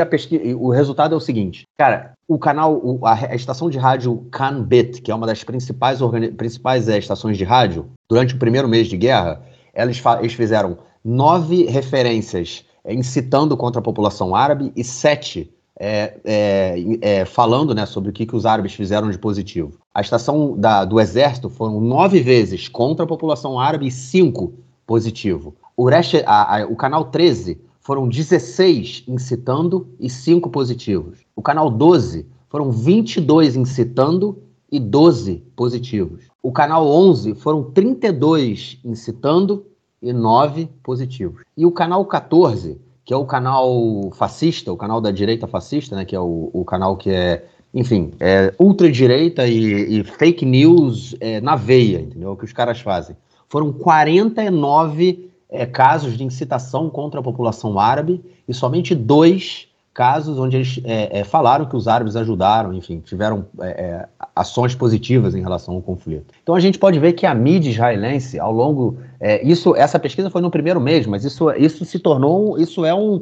A: o resultado é o seguinte, cara, o canal, o, a, a, estação de rádio Canbit, que é uma das principais, principais é, estações de rádio, durante o primeiro mês de guerra, eles, eles fizeram nove referências é, incitando contra a população árabe e sete é, é, é, falando né, sobre o que, que os árabes fizeram de positivo. A estação da, do exército foram nove vezes contra a população árabe e cinco positivo. O, a, a, o canal 13 foram 16 incitando e 5 positivos. O canal 12 foram 22 incitando e 12 positivos. O canal 11 foram 32 incitando e 9 positivos. E o canal 14, que é o canal fascista, o canal da direita fascista, né, que é o, o canal que é, enfim, é ultradireita e, e fake news é, na veia, entendeu? É o que os caras fazem. Foram 49 é, casos de incitação contra a população árabe e somente dois casos onde eles é, é, falaram que os árabes ajudaram, enfim, tiveram é, é, ações positivas em relação ao conflito. Então a gente pode ver que a mídia israelense, ao longo. É, isso, essa pesquisa foi no primeiro mês, mas isso, isso se tornou. Isso é um,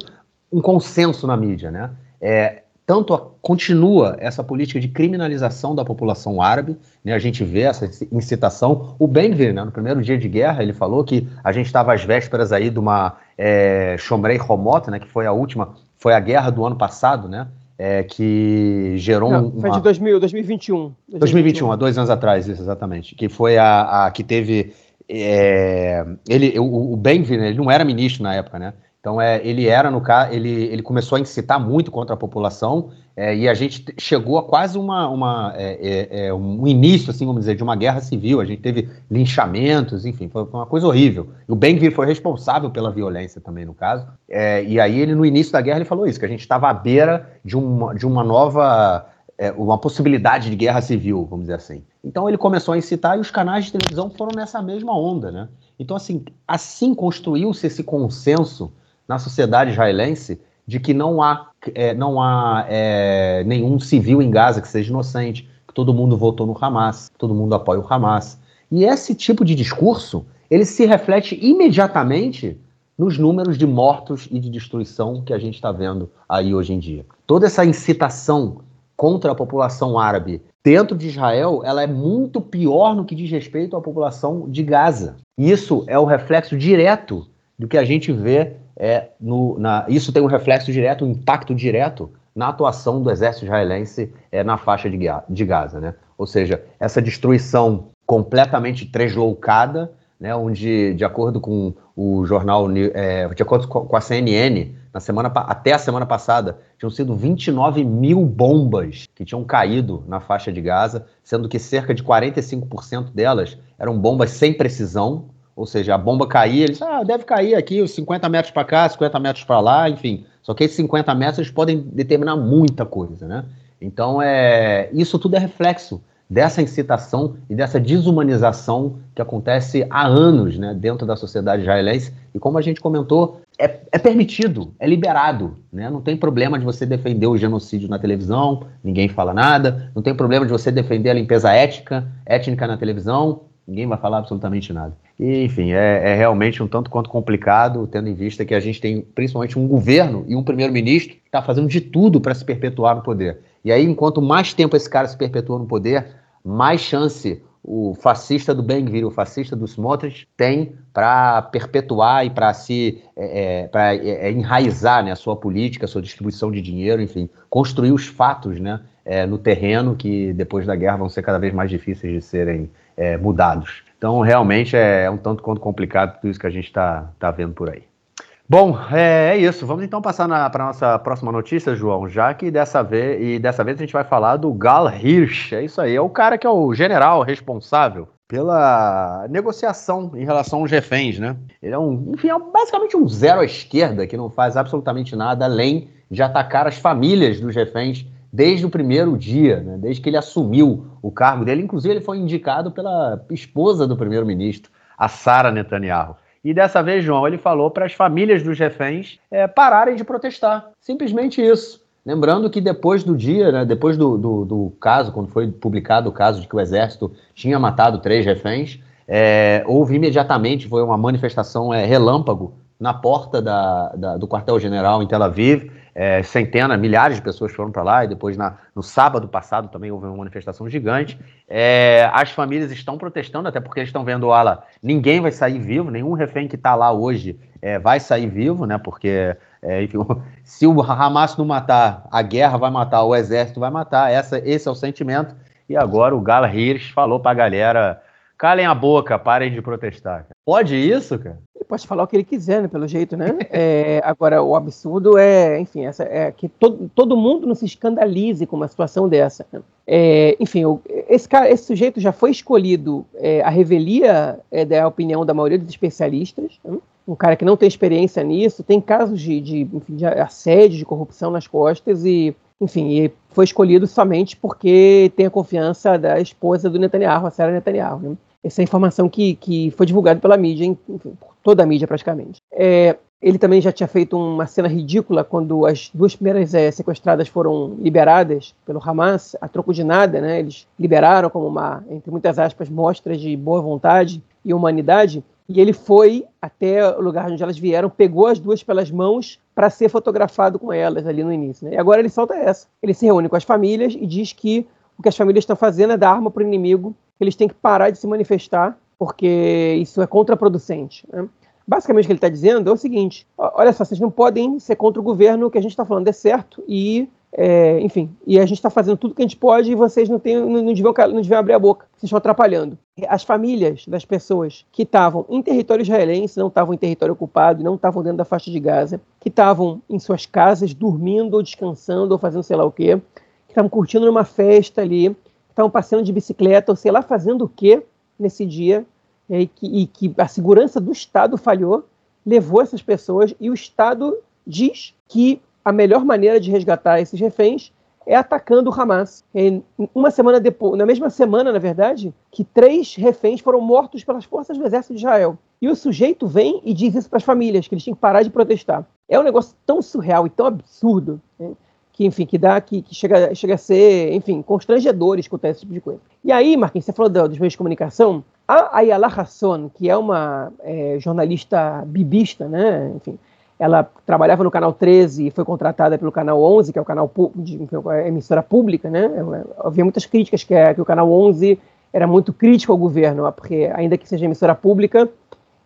A: um consenso na mídia, né? É, tanto a, continua essa política de criminalização da população árabe, né, a gente vê essa incitação. O Ben-Gvir, né, no primeiro dia de guerra, ele falou que a gente estava às vésperas aí de uma é, Shomrei Homot, né, que foi a última, foi a guerra do ano passado, né, é, que gerou
B: Não, uma... Foi de 2000, 2021,
A: 2021. 2021, há dois anos atrás, isso, exatamente. Que foi a, a que teve... É, ele, o, o Ben-Gvir, né, ele não era ministro na época, né? Então, é, ele era no caso, ele, ele começou a incitar muito contra a população é, e a gente chegou a quase uma, uma é, é, é, um início, assim, vamos dizer, de uma guerra civil. A gente teve linchamentos, enfim, foi, uma coisa horrível. E o Ben-Gvir foi responsável pela violência também, no caso. É, e aí ele, no início da guerra, ele falou isso, que a gente estava à beira de uma, de uma nova, é, uma possibilidade de guerra civil, vamos dizer assim. Então ele começou a incitar e os canais de televisão foram nessa mesma onda, né? Então, assim, assim construiu-se esse consenso na sociedade israelense de que não há, é, não há é, nenhum civil em Gaza que seja inocente, que todo mundo votou no Hamas, que todo mundo apoia o Hamas. E esse tipo de discurso, ele se reflete imediatamente nos números de mortos e de destruição que a gente está vendo aí hoje em dia. Toda essa incitação contra a população árabe dentro de Israel, ela é muito pior no que diz respeito à população de Gaza. Isso é o reflexo direto do que a gente vê é no, na, isso tem um reflexo direto, um impacto direto na atuação do exército israelense é, na faixa de, de Gaza, né? Ou seja, essa destruição completamente tresloucada, né, onde, de acordo com o jornal, é, de acordo com a CNN, na semana, até a semana passada, tinham sido 29 mil bombas que tinham caído na faixa de Gaza, sendo que cerca de 45% delas eram bombas sem precisão, ou seja, a bomba caía, eles, ah, deve cair aqui os 50 metros para cá, 50 metros para lá, enfim. Só que esses 50 metros podem determinar muita coisa, né? Então, é, isso tudo é reflexo dessa incitação e dessa desumanização que acontece há anos né, dentro da sociedade israelense. E como a gente comentou, é, é, permitido, é liberado. Né? Não tem problema de você defender o genocídio na televisão, ninguém fala nada. Não tem problema de você defender a limpeza ética, étnica na televisão, Ninguém vai falar absolutamente nada. E, enfim, é, é, realmente um tanto quanto complicado, tendo em vista que a gente tem principalmente um governo e um primeiro-ministro que está fazendo de tudo para se perpetuar no poder. E aí, enquanto mais tempo esse cara se perpetua no poder, mais chance o fascista do Ben-Gvir, o fascista do Smotrich, tem para perpetuar e para se é, é para é, é, enraizar né, a sua política, a sua distribuição de dinheiro, enfim, construir os fatos né, é, no terreno que depois da guerra vão ser cada vez mais difíceis de serem é, mudados. Então, realmente é um tanto quanto complicado tudo isso que a gente está tá vendo por aí. Bom, é, é, isso. Vamos então passar para a nossa próxima notícia, João, já que dessa vez, e dessa vez a gente vai falar do Gal Hirsch. É isso aí, é o cara que é o general responsável pela negociação em relação aos reféns, né? Ele é um, enfim, é basicamente um zero à esquerda que não faz absolutamente nada além de atacar as famílias dos reféns desde o primeiro dia, né? desde que ele assumiu o cargo dele. Inclusive, ele foi indicado pela esposa do primeiro-ministro, a Sara Netanyahu. E dessa vez, João, ele falou para as famílias dos reféns é, pararem de protestar. Simplesmente isso. Lembrando que depois do dia, né, depois do, do, do, caso, quando foi publicado o caso de que o exército tinha matado três reféns, é, houve imediatamente, foi uma manifestação é, relâmpago na porta da, da, do quartel-general em Tel Aviv, é, centenas, milhares de pessoas foram para lá, e depois na, no sábado passado também houve uma manifestação gigante. É, as famílias estão protestando, até porque eles estão vendo, ala, ninguém vai sair vivo, nenhum refém que está lá hoje é, vai sair vivo, né? Porque, é, enfim, se o Hamas não matar, a guerra vai matar, o exército vai matar, essa, esse é o sentimento. E agora o Gala Hirsch falou para a galera calem a boca, parem de protestar. Pode isso, cara?
B: Pode falar o que ele quiser, né, pelo jeito, né? É, agora, o absurdo é, enfim, essa, é que todo, todo mundo não se escandalize com uma situação dessa. É, enfim, esse, cara, esse sujeito já foi escolhido é, a revelia é, da opinião da maioria dos especialistas. Né? Um cara que não tem experiência nisso, tem casos de, de, enfim, de assédio, de corrupção nas costas e enfim, foi escolhido somente porque tem a confiança da esposa do Netanyahu, a Sarah Netanyahu. Né? Essa informação que, que foi divulgada pela mídia, por toda a mídia praticamente. É, ele também já tinha feito uma cena ridícula quando as duas primeiras é, sequestradas foram liberadas pelo Hamas, a troco de nada, né? Eles liberaram como uma, entre muitas aspas, mostra de boa vontade e humanidade. E ele foi até o lugar onde elas vieram, pegou as duas pelas mãos para ser fotografado com elas ali no início. Né? E agora ele solta essa. Ele se reúne com as famílias e diz que o que as famílias estão fazendo é dar arma para o inimigo, eles têm que parar de se manifestar, porque isso é contraproducente. Né? Basicamente o que ele está dizendo é o seguinte: olha só, vocês não podem ser contra o governo, o que a gente está falando é certo, e é, enfim, e a gente está fazendo tudo que a gente pode e vocês não, tem, não, não, deviam, não deviam abrir a boca, vocês estão atrapalhando. As famílias das pessoas que estavam em território israelense, não estavam em território ocupado, não estavam dentro da faixa de Gaza, que estavam em suas casas dormindo ou descansando ou fazendo sei lá o quê, que estavam curtindo numa festa ali, estavam passeando de bicicleta ou sei lá fazendo o quê nesse dia, e que, e que a segurança do Estado falhou, levou essas pessoas e o Estado diz que a melhor maneira de resgatar esses reféns é atacando o Hamas. E uma semana depois, na mesma semana, na verdade, que três reféns foram mortos pelas forças do exército de Israel. E o sujeito vem e diz isso para as famílias, que eles têm que parar de protestar. É um negócio tão surreal e tão absurdo, né, que, enfim, que dá, que, que, chega, chega a ser, enfim, constrangedor escutar esse tipo de coisa. E aí, Marquinhos, você falou dos meios de comunicação, a Ayala Hasson, que é uma é, jornalista bibista, né, enfim, ela trabalhava no canal 13 e foi contratada pelo canal 11, que é o canal de é emissora pública, né? Havia muitas críticas que, que o canal 11 era muito crítico ao governo, porque ainda que seja emissora pública,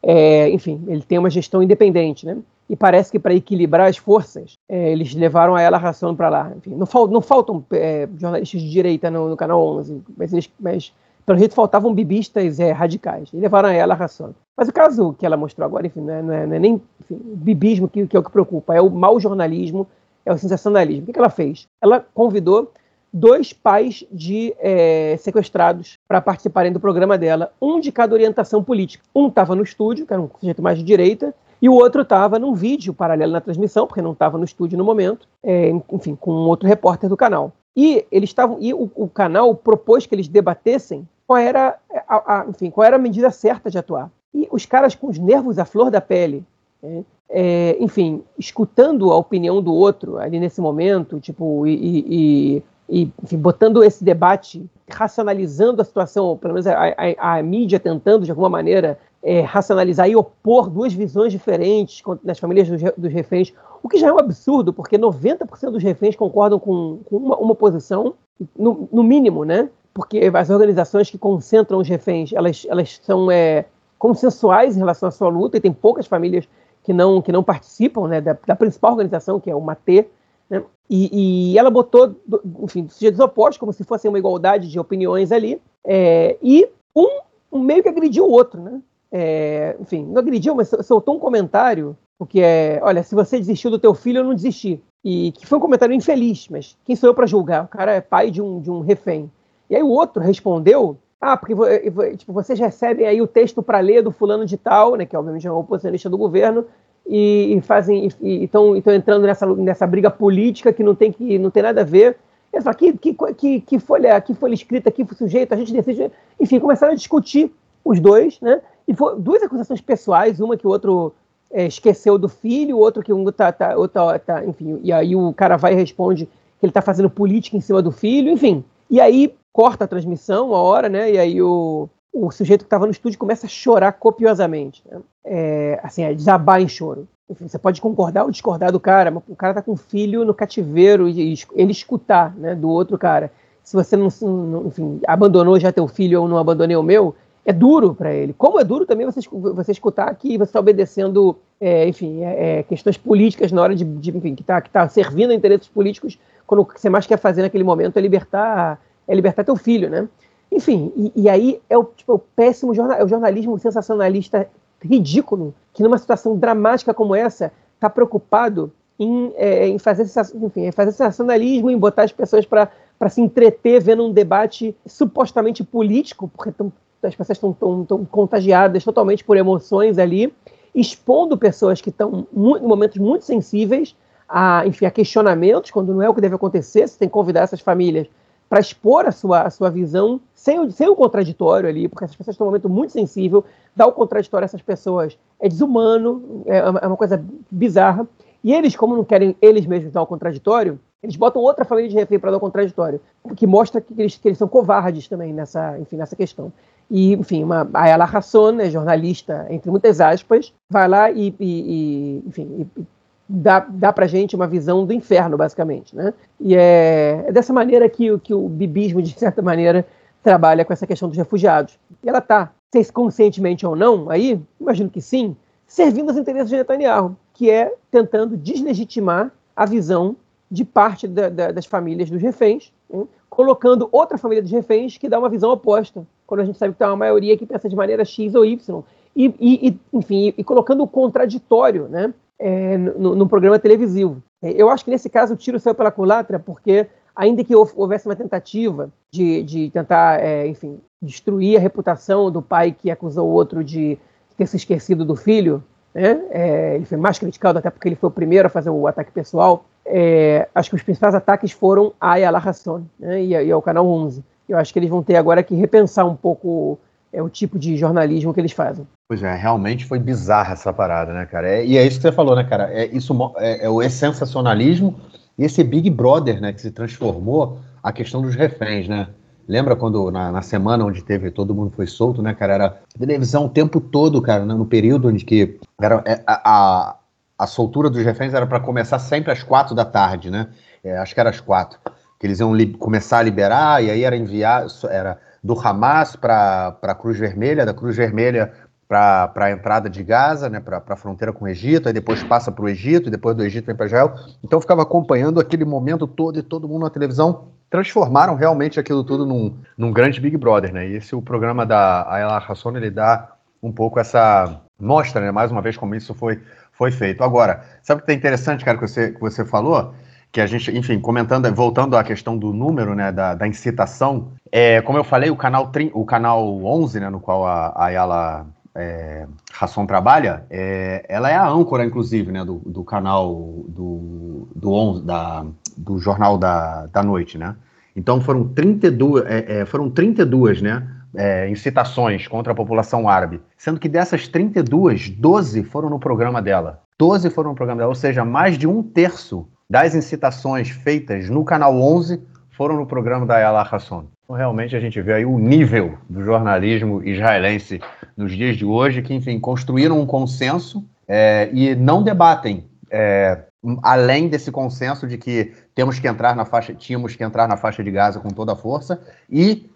B: é, enfim, ele tem uma gestão independente, né? E parece que para equilibrar as forças, é, eles levaram a ela ração para lá. Enfim, não, fal, não faltam é, jornalistas de direita no, no canal 11, mas, eles, mas pelo jeito faltavam bibistas é, radicais, e levaram a ela ração. Mas o caso que ela mostrou agora, enfim, não é, não é, não é nem enfim, bibismo que, que, é o que preocupa, é o mau jornalismo, é o sensacionalismo. O que, que ela fez? Ela convidou dois pais de é, sequestrados para participarem do programa dela, um de cada orientação política. Um estava no estúdio, que era um sujeito mais de direita, e o outro estava num vídeo paralelo na transmissão, porque não estava no estúdio no momento, é, enfim, com um outro repórter do canal. E eles estavam, e o, o canal propôs que eles debatessem qual era, a, a, enfim, qual era a medida certa de atuar. E os caras com os nervos à flor da pele, né, é, enfim, escutando a opinião do outro ali nesse momento, tipo, e, e, e enfim, botando esse debate, racionalizando a situação, ou pelo menos a, a, a mídia tentando, de alguma maneira, é, racionalizar e opor duas visões diferentes nas famílias dos, dos, reféns, o que já é um absurdo, porque 90% dos reféns concordam com, com uma, uma, posição, no, no, mínimo, né? Porque as organizações que concentram os reféns, elas, elas são é, consensuais em relação à sua luta, e tem poucas famílias que não, que não participam né, da, da principal organização, que é o MATE, né? E, e, ela botou, enfim, sujeitos opostos, como se fosse uma igualdade de opiniões ali, é, e um, um, meio que agrediu o outro, né? É, enfim, não agrediu, mas soltou um comentário, porque é, olha, se você desistiu do teu filho, eu não desisti. E que foi um comentário infeliz, mas quem sou eu para julgar? O cara é pai de um, de um refém. E aí o outro respondeu, ah, porque tipo, vocês recebem aí o texto para ler do fulano de tal, né, que obviamente é um oposicionista do governo, e, fazem e estão entrando nessa, nessa briga política que não tem que não tem nada a ver. Ele fala, que, que, que, que, folha, que folha escrita, que sujeito, a gente decide. Enfim, começaram a discutir os dois, né? E duas acusações pessoais, uma que o outro é, esqueceu do filho, o outro que um tá, tá, outro tá, enfim, e aí o cara vai e responde que ele está fazendo política em cima do filho, enfim. E aí corta a transmissão, uma hora, né? E aí o, o sujeito que estava no estúdio começa a chorar copiosamente. Né? É, assim, é desabar em choro. Enfim, você pode concordar ou discordar do cara, mas o cara tá com um filho no cativeiro e ele escutar né, do outro cara. Se você não, não enfim, abandonou já teu filho ou não abandonei o meu, é duro para ele. Como é duro também você, você escutar que você está obedecendo, é, enfim, é, é, questões políticas na hora de, de enfim, que está tá servindo a interesses políticos, quando o que você mais quer fazer naquele momento é libertar, é libertar teu filho, né? Enfim, e, e aí é o, tipo, é o péssimo é o jornalismo sensacionalista ridículo que numa situação dramática como essa está preocupado em, é, em, fazer, enfim, fazer sensacionalismo, em botar as pessoas para se entreter vendo um debate supostamente político, porque tão, as pessoas estão tão, tão contagiadas totalmente por emoções ali, expondo pessoas que estão em momentos muito sensíveis a, enfim, a questionamentos, quando não é o que deve acontecer, você tem que convidar essas famílias para expor a sua, a sua visão sem o, sem o contraditório ali, porque essas pessoas estão num momento muito sensível, dar o contraditório a essas pessoas é desumano, é, é uma coisa bizarra. E eles, como não querem eles mesmos dar o contraditório, eles botam outra família de refém para dar o contraditório, o que mostra que eles, que eles são covardes também nessa, enfim, nessa questão. E, enfim, uma, a Ayala Hasson, né, jornalista, entre muitas aspas, vai lá e, e, e enfim, e, dá, dá pra gente uma visão do inferno, basicamente, né? E é, é dessa maneira que, que o bibismo, de certa maneira, trabalha com essa questão dos refugiados. E ela está, se conscientemente ou não, aí, imagino que sim, servindo aos interesses de Netanyahu, que é tentando deslegitimar a visão de parte da, da, das famílias dos reféns, hein? colocando outra família dos reféns que dá uma visão oposta, quando a gente sabe que tem uma maioria que pensa de maneira X ou Y, e, e, enfim, e colocando o contraditório, né? é, no, programa televisivo. É, eu acho que nesse caso o tiro saiu pela culatra, porque ainda que houvesse uma tentativa de, de tentar, é, enfim, destruir a reputação do pai que acusou o outro de ter se esquecido do filho, né? É, ele foi mais criticado até porque ele foi o primeiro a fazer o ataque pessoal. É, acho que os principais ataques foram a Ayala Hasson né? e, e ao Canal 11. Eu acho que eles vão ter agora que repensar um pouco é, o tipo de jornalismo que eles fazem.
A: Pois é, realmente foi bizarra essa parada, né, cara? É, e é isso que você falou, né, cara? É, isso é, é, é sensacionalismo e esse Big Brother, né, que se transformou a questão dos reféns, né? Lembra quando na, na, semana onde teve todo mundo foi solto, né, cara? Era televisão o tempo todo, cara, né, no período onde que era é, a, a, a soltura dos reféns era para começar sempre às quatro da tarde, né? É, acho que era às quatro que eles iam começar a liberar e aí era enviar era do Hamas para a Cruz Vermelha, da Cruz Vermelha para a entrada de Gaza, né, para a fronteira com o Egito, aí depois passa para o Egito, e depois do Egito vem para Israel. Então eu ficava acompanhando aquele momento todo e todo mundo na televisão. Transformaram realmente aquilo tudo num, num grande Big Brother, né? E esse o programa da Ayala Hasson, ele dá um pouco essa mostra, né, mais uma vez como isso foi, foi feito. Agora, sabe o que é interessante, cara, que você, que você falou? Que a gente, enfim, comentando, voltando à questão do número, né, da, da incitação, é, como eu falei, o canal, o canal 11, né, no qual a, a Ayala é, Rasson trabalha, é, ela é a âncora, inclusive, né, do, do canal do, do, 11, da, do Jornal da, da Noite, né? Então foram 32, é, é, foram 32 né, é, incitações contra a população árabe, sendo que dessas 32, 12 foram no programa dela. 12 foram no programa dela, ou seja, mais de um terço das incitações feitas no canal 11 foram no programa da Ayala Hasson. Então, realmente a gente vê aí o nível do jornalismo israelense nos dias de hoje, que, enfim, construíram um consenso é, e não debatem é, além desse consenso de que temos que entrar na faixa, tínhamos que entrar na faixa de Gaza com toda a força e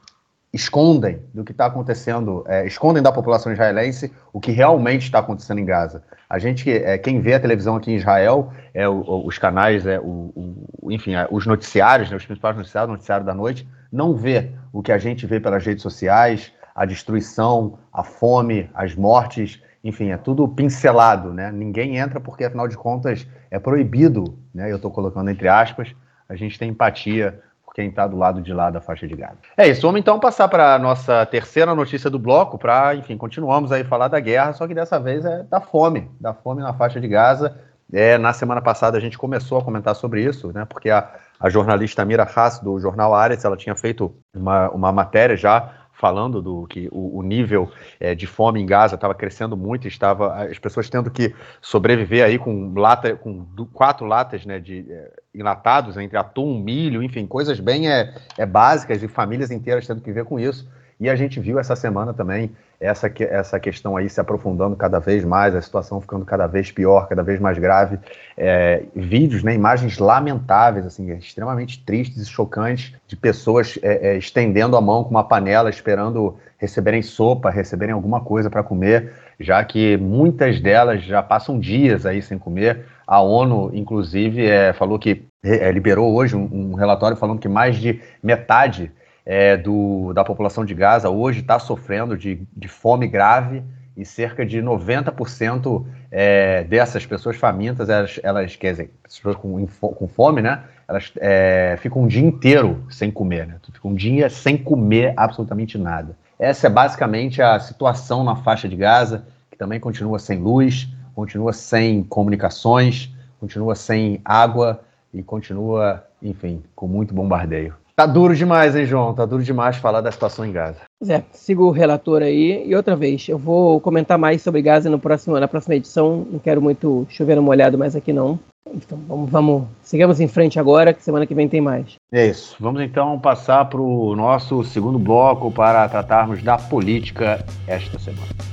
A: escondem do que está acontecendo, é, escondem da população israelense o que realmente está acontecendo em Gaza. A gente, é, quem vê a televisão aqui em Israel, é o, os canais, é o, o enfim, é, os noticiários, né, os principais noticiários, o noticiário da noite, não vê o que a gente vê pelas redes sociais, a destruição, a fome, as mortes, enfim, é tudo pincelado, né? Ninguém entra porque, afinal de contas, é proibido, né? Eu estou colocando entre aspas, a gente tem empatia quem está do lado de lá da faixa de Gaza. É isso, vamos então passar para a nossa terceira notícia do bloco, para, enfim, continuamos aí falar da guerra, só que dessa vez é da fome, da fome na faixa de Gaza. É, na semana passada a gente começou a comentar sobre isso, né, porque a, a jornalista Mira Haas, do jornal Ares, ela tinha feito uma, uma matéria já falando do que o, o nível é, de fome em Gaza estava crescendo muito, estava as pessoas tendo que sobreviver aí com lata, com quatro latas, né, de é, enlatados entre atum, milho, enfim, coisas bem é, é básicas e famílias inteiras tendo que ver com isso. E a gente viu essa semana também essa, essa questão aí se aprofundando cada vez mais, a situação ficando cada vez pior, cada vez mais grave. É, vídeos, né, imagens lamentáveis, assim, extremamente tristes e chocantes de pessoas é, é, estendendo a mão com uma panela, esperando receberem sopa, receberem alguma coisa para comer, já que muitas delas já passam dias aí sem comer. A ONU, inclusive, é, falou que é, liberou hoje um, um relatório falando que mais de metade é, do, da população de Gaza hoje está sofrendo de, de fome grave e cerca de 90% é, dessas pessoas famintas, elas, elas quer dizer, pessoas com, com fome, né? Elas é, ficam um dia inteiro sem comer, né? Ficam um dia sem comer absolutamente nada. Essa é basicamente a situação na faixa de Gaza, que também continua sem luz, continua sem comunicações, continua sem água e continua, enfim, com muito bombardeio. Tá duro demais, hein, João? Tá duro demais falar da situação em Gaza.
B: Pois é, sigo o relator aí. E outra vez, eu vou comentar mais sobre Gaza no próximo, na próxima edição. Não quero muito chover no molhado mais aqui, não. Então, vamos, vamos, sigamos em frente agora, que semana que vem tem mais.
A: É isso. Vamos então passar para o nosso segundo bloco para tratarmos da política esta semana.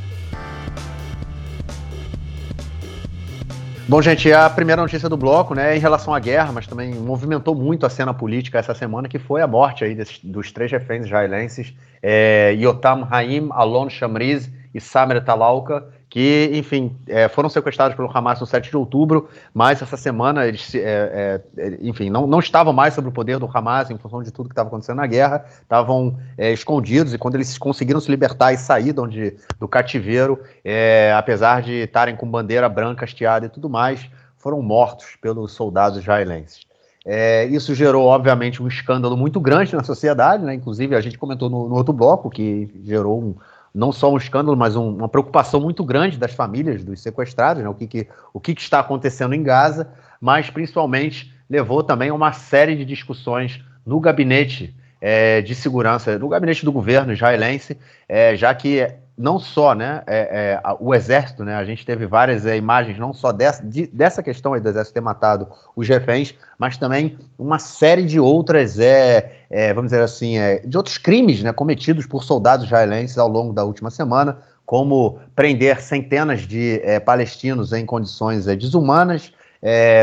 A: Bom, gente, a primeira notícia do bloco, né, é em relação à guerra, mas também movimentou muito a cena política essa semana, que foi a morte aí desses, dos três reféns israelenses, é, Yotam Haim, Alon Shamriz e Samer Talauka, que, enfim, é, foram sequestrados pelo Hamas no 7 de outubro, mas essa semana eles, é, é, enfim, não, não estavam mais sob o poder do Hamas em função de tudo que estava acontecendo na guerra, estavam é, escondidos e quando eles conseguiram se libertar e sair de onde, do cativeiro, é, apesar de estarem com bandeira branca hasteada e tudo mais, foram mortos pelos soldados israelenses. É, isso gerou, obviamente, um escândalo muito grande na sociedade, né? inclusive a gente comentou no, no outro bloco que gerou um, não só um escândalo, mas um, uma preocupação muito grande das famílias dos sequestrados, né? o, que, que o que, que, está acontecendo em Gaza, mas principalmente levou também a uma série de discussões no gabinete é, de segurança, no gabinete do governo israelense, é, já que não só né, é, é, o exército, né, a gente teve várias é, imagens, não só dessa, de, dessa questão aí do exército ter matado os reféns, mas também uma série de outras, é, é vamos dizer assim, é, de outros crimes né, cometidos por soldados israelenses ao longo da última semana, como prender centenas de palestinos em condições desumanas,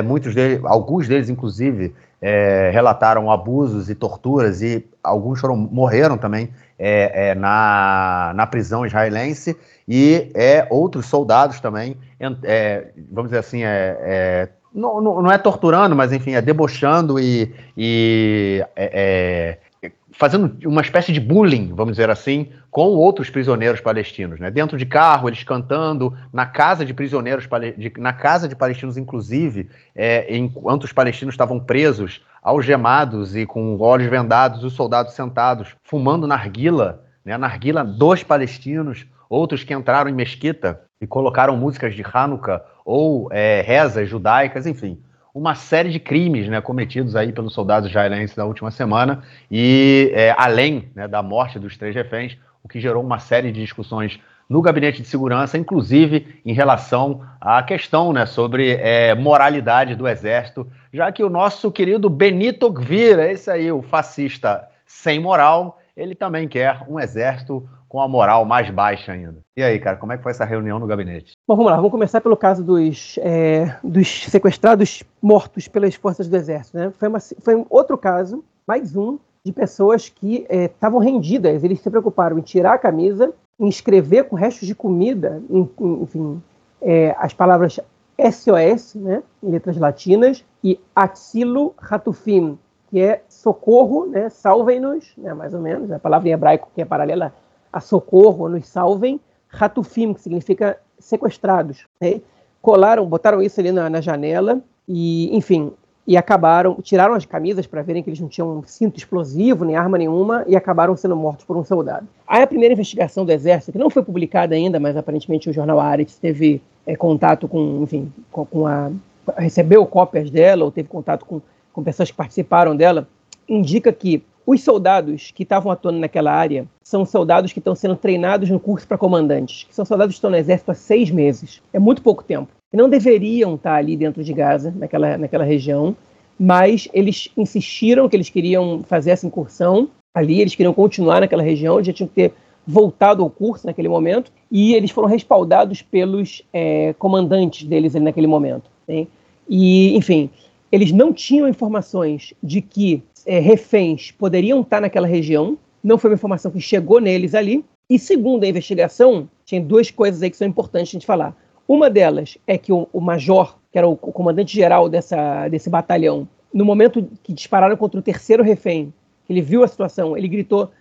A: muitos deles, alguns deles, inclusive, relataram abusos e torturas e alguns foram, morreram também é, é, na, na prisão israelense. E é, outros soldados também, é, vamos dizer assim, é, é, não, não, é torturando, mas enfim, é debochando e, e é, é, fazendo uma espécie de bullying, vamos dizer assim, com outros prisioneiros palestinos, né? Dentro de carro, eles cantando, na casa de prisioneiros, de, na casa de palestinos, inclusive, é, enquanto os palestinos estavam presos, algemados e com olhos vendados, os soldados sentados, fumando narguila, né, narguila dos palestinos, outros que entraram em mesquita e colocaram músicas de Hanukkah ou é, rezas judaicas, enfim, uma série de crimes né, cometidos aí pelos soldados israelenses na última semana e é, além né, da morte dos três reféns, o que gerou uma série de discussões no gabinete de segurança, inclusive em relação à questão né, sobre é, moralidade do Exército, já que o nosso querido Benito Gvira, esse aí, o fascista sem moral, ele também quer um exército com a moral mais baixa ainda. E aí, cara, como é que foi essa reunião no gabinete?
B: Bom, vamos lá, vamos começar pelo caso dos, é, dos sequestrados mortos pelas forças do exército. Né? Foi, uma, foi outro caso, mais um, de pessoas que estavam é, rendidas. Eles se preocuparam em tirar a camisa, em escrever com restos de comida, em, enfim, é, as palavras SOS, né, em letras latinas, e Atsilo Ratufim, que é socorro, né, salvem-nos, né, mais ou menos, a palavra em hebraico que é paralela a socorro, nos salvem, Ratufim, que significa sequestrados. Né? Colaram, botaram isso ali na, na janela e, enfim, e acabaram, tiraram as camisas para verem que eles não tinham cinto explosivo, nem arma nenhuma, e acabaram sendo mortos por um soldado. Aí a primeira investigação do Exército, que não foi publicada ainda, mas aparentemente o jornal Ares teve é, contato com, enfim, com, com, a. recebeu cópias dela, ou teve contato com, com pessoas que participaram dela, indica que os soldados que estavam atuando naquela área são soldados que estão sendo treinados no curso para comandantes, que são soldados que estão no exército há seis meses. É muito pouco tempo. Que não deveriam estar ali dentro de Gaza, naquela, naquela região, mas eles insistiram que eles queriam fazer essa incursão ali, eles queriam continuar naquela região, já tinham que ter voltado ao curso naquele momento, e eles foram respaldados pelos é, comandantes deles naquele momento. Né? E, enfim, eles não tinham informações de que é, reféns poderiam estar naquela região, não foi uma informação que chegou neles ali. E segundo a investigação, tinha duas coisas aí que são importantes a gente falar. Uma delas é que o, o major, que era o, o comandante-geral dessa, desse batalhão, no momento que dispararam contra o terceiro refém, ele viu a situação, ele gritou: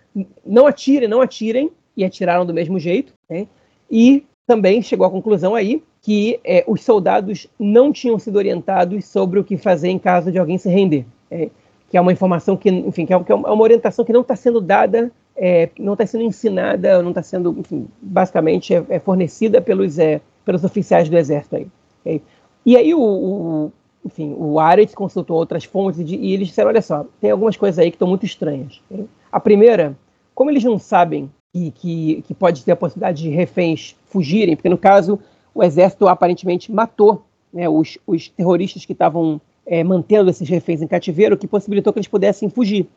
B: não atirem, não atirem, e atiraram do mesmo jeito. Né? E também chegou à conclusão aí que é, os soldados não tinham sido orientados sobre o que fazer em caso de alguém se render. É, que é uma informação que, enfim, que é, é uma orientação que não está sendo dada, é, não está sendo ensinada, não está sendo, enfim, basicamente é, é fornecida pelos, é, pelos oficiais do exército aí. Okay? E aí o, o, enfim, o Ares consultou outras fontes e, e, eles disseram, olha só, tem algumas coisas aí que estão muito estranhas. Okay? A primeira, como eles não sabem que, que, que pode ter a possibilidade de reféns fugirem, porque no caso o exército aparentemente matou né, os, os terroristas que estavam é, mantendo esses reféns em cativeiro, que possibilitou que eles pudessem fugir.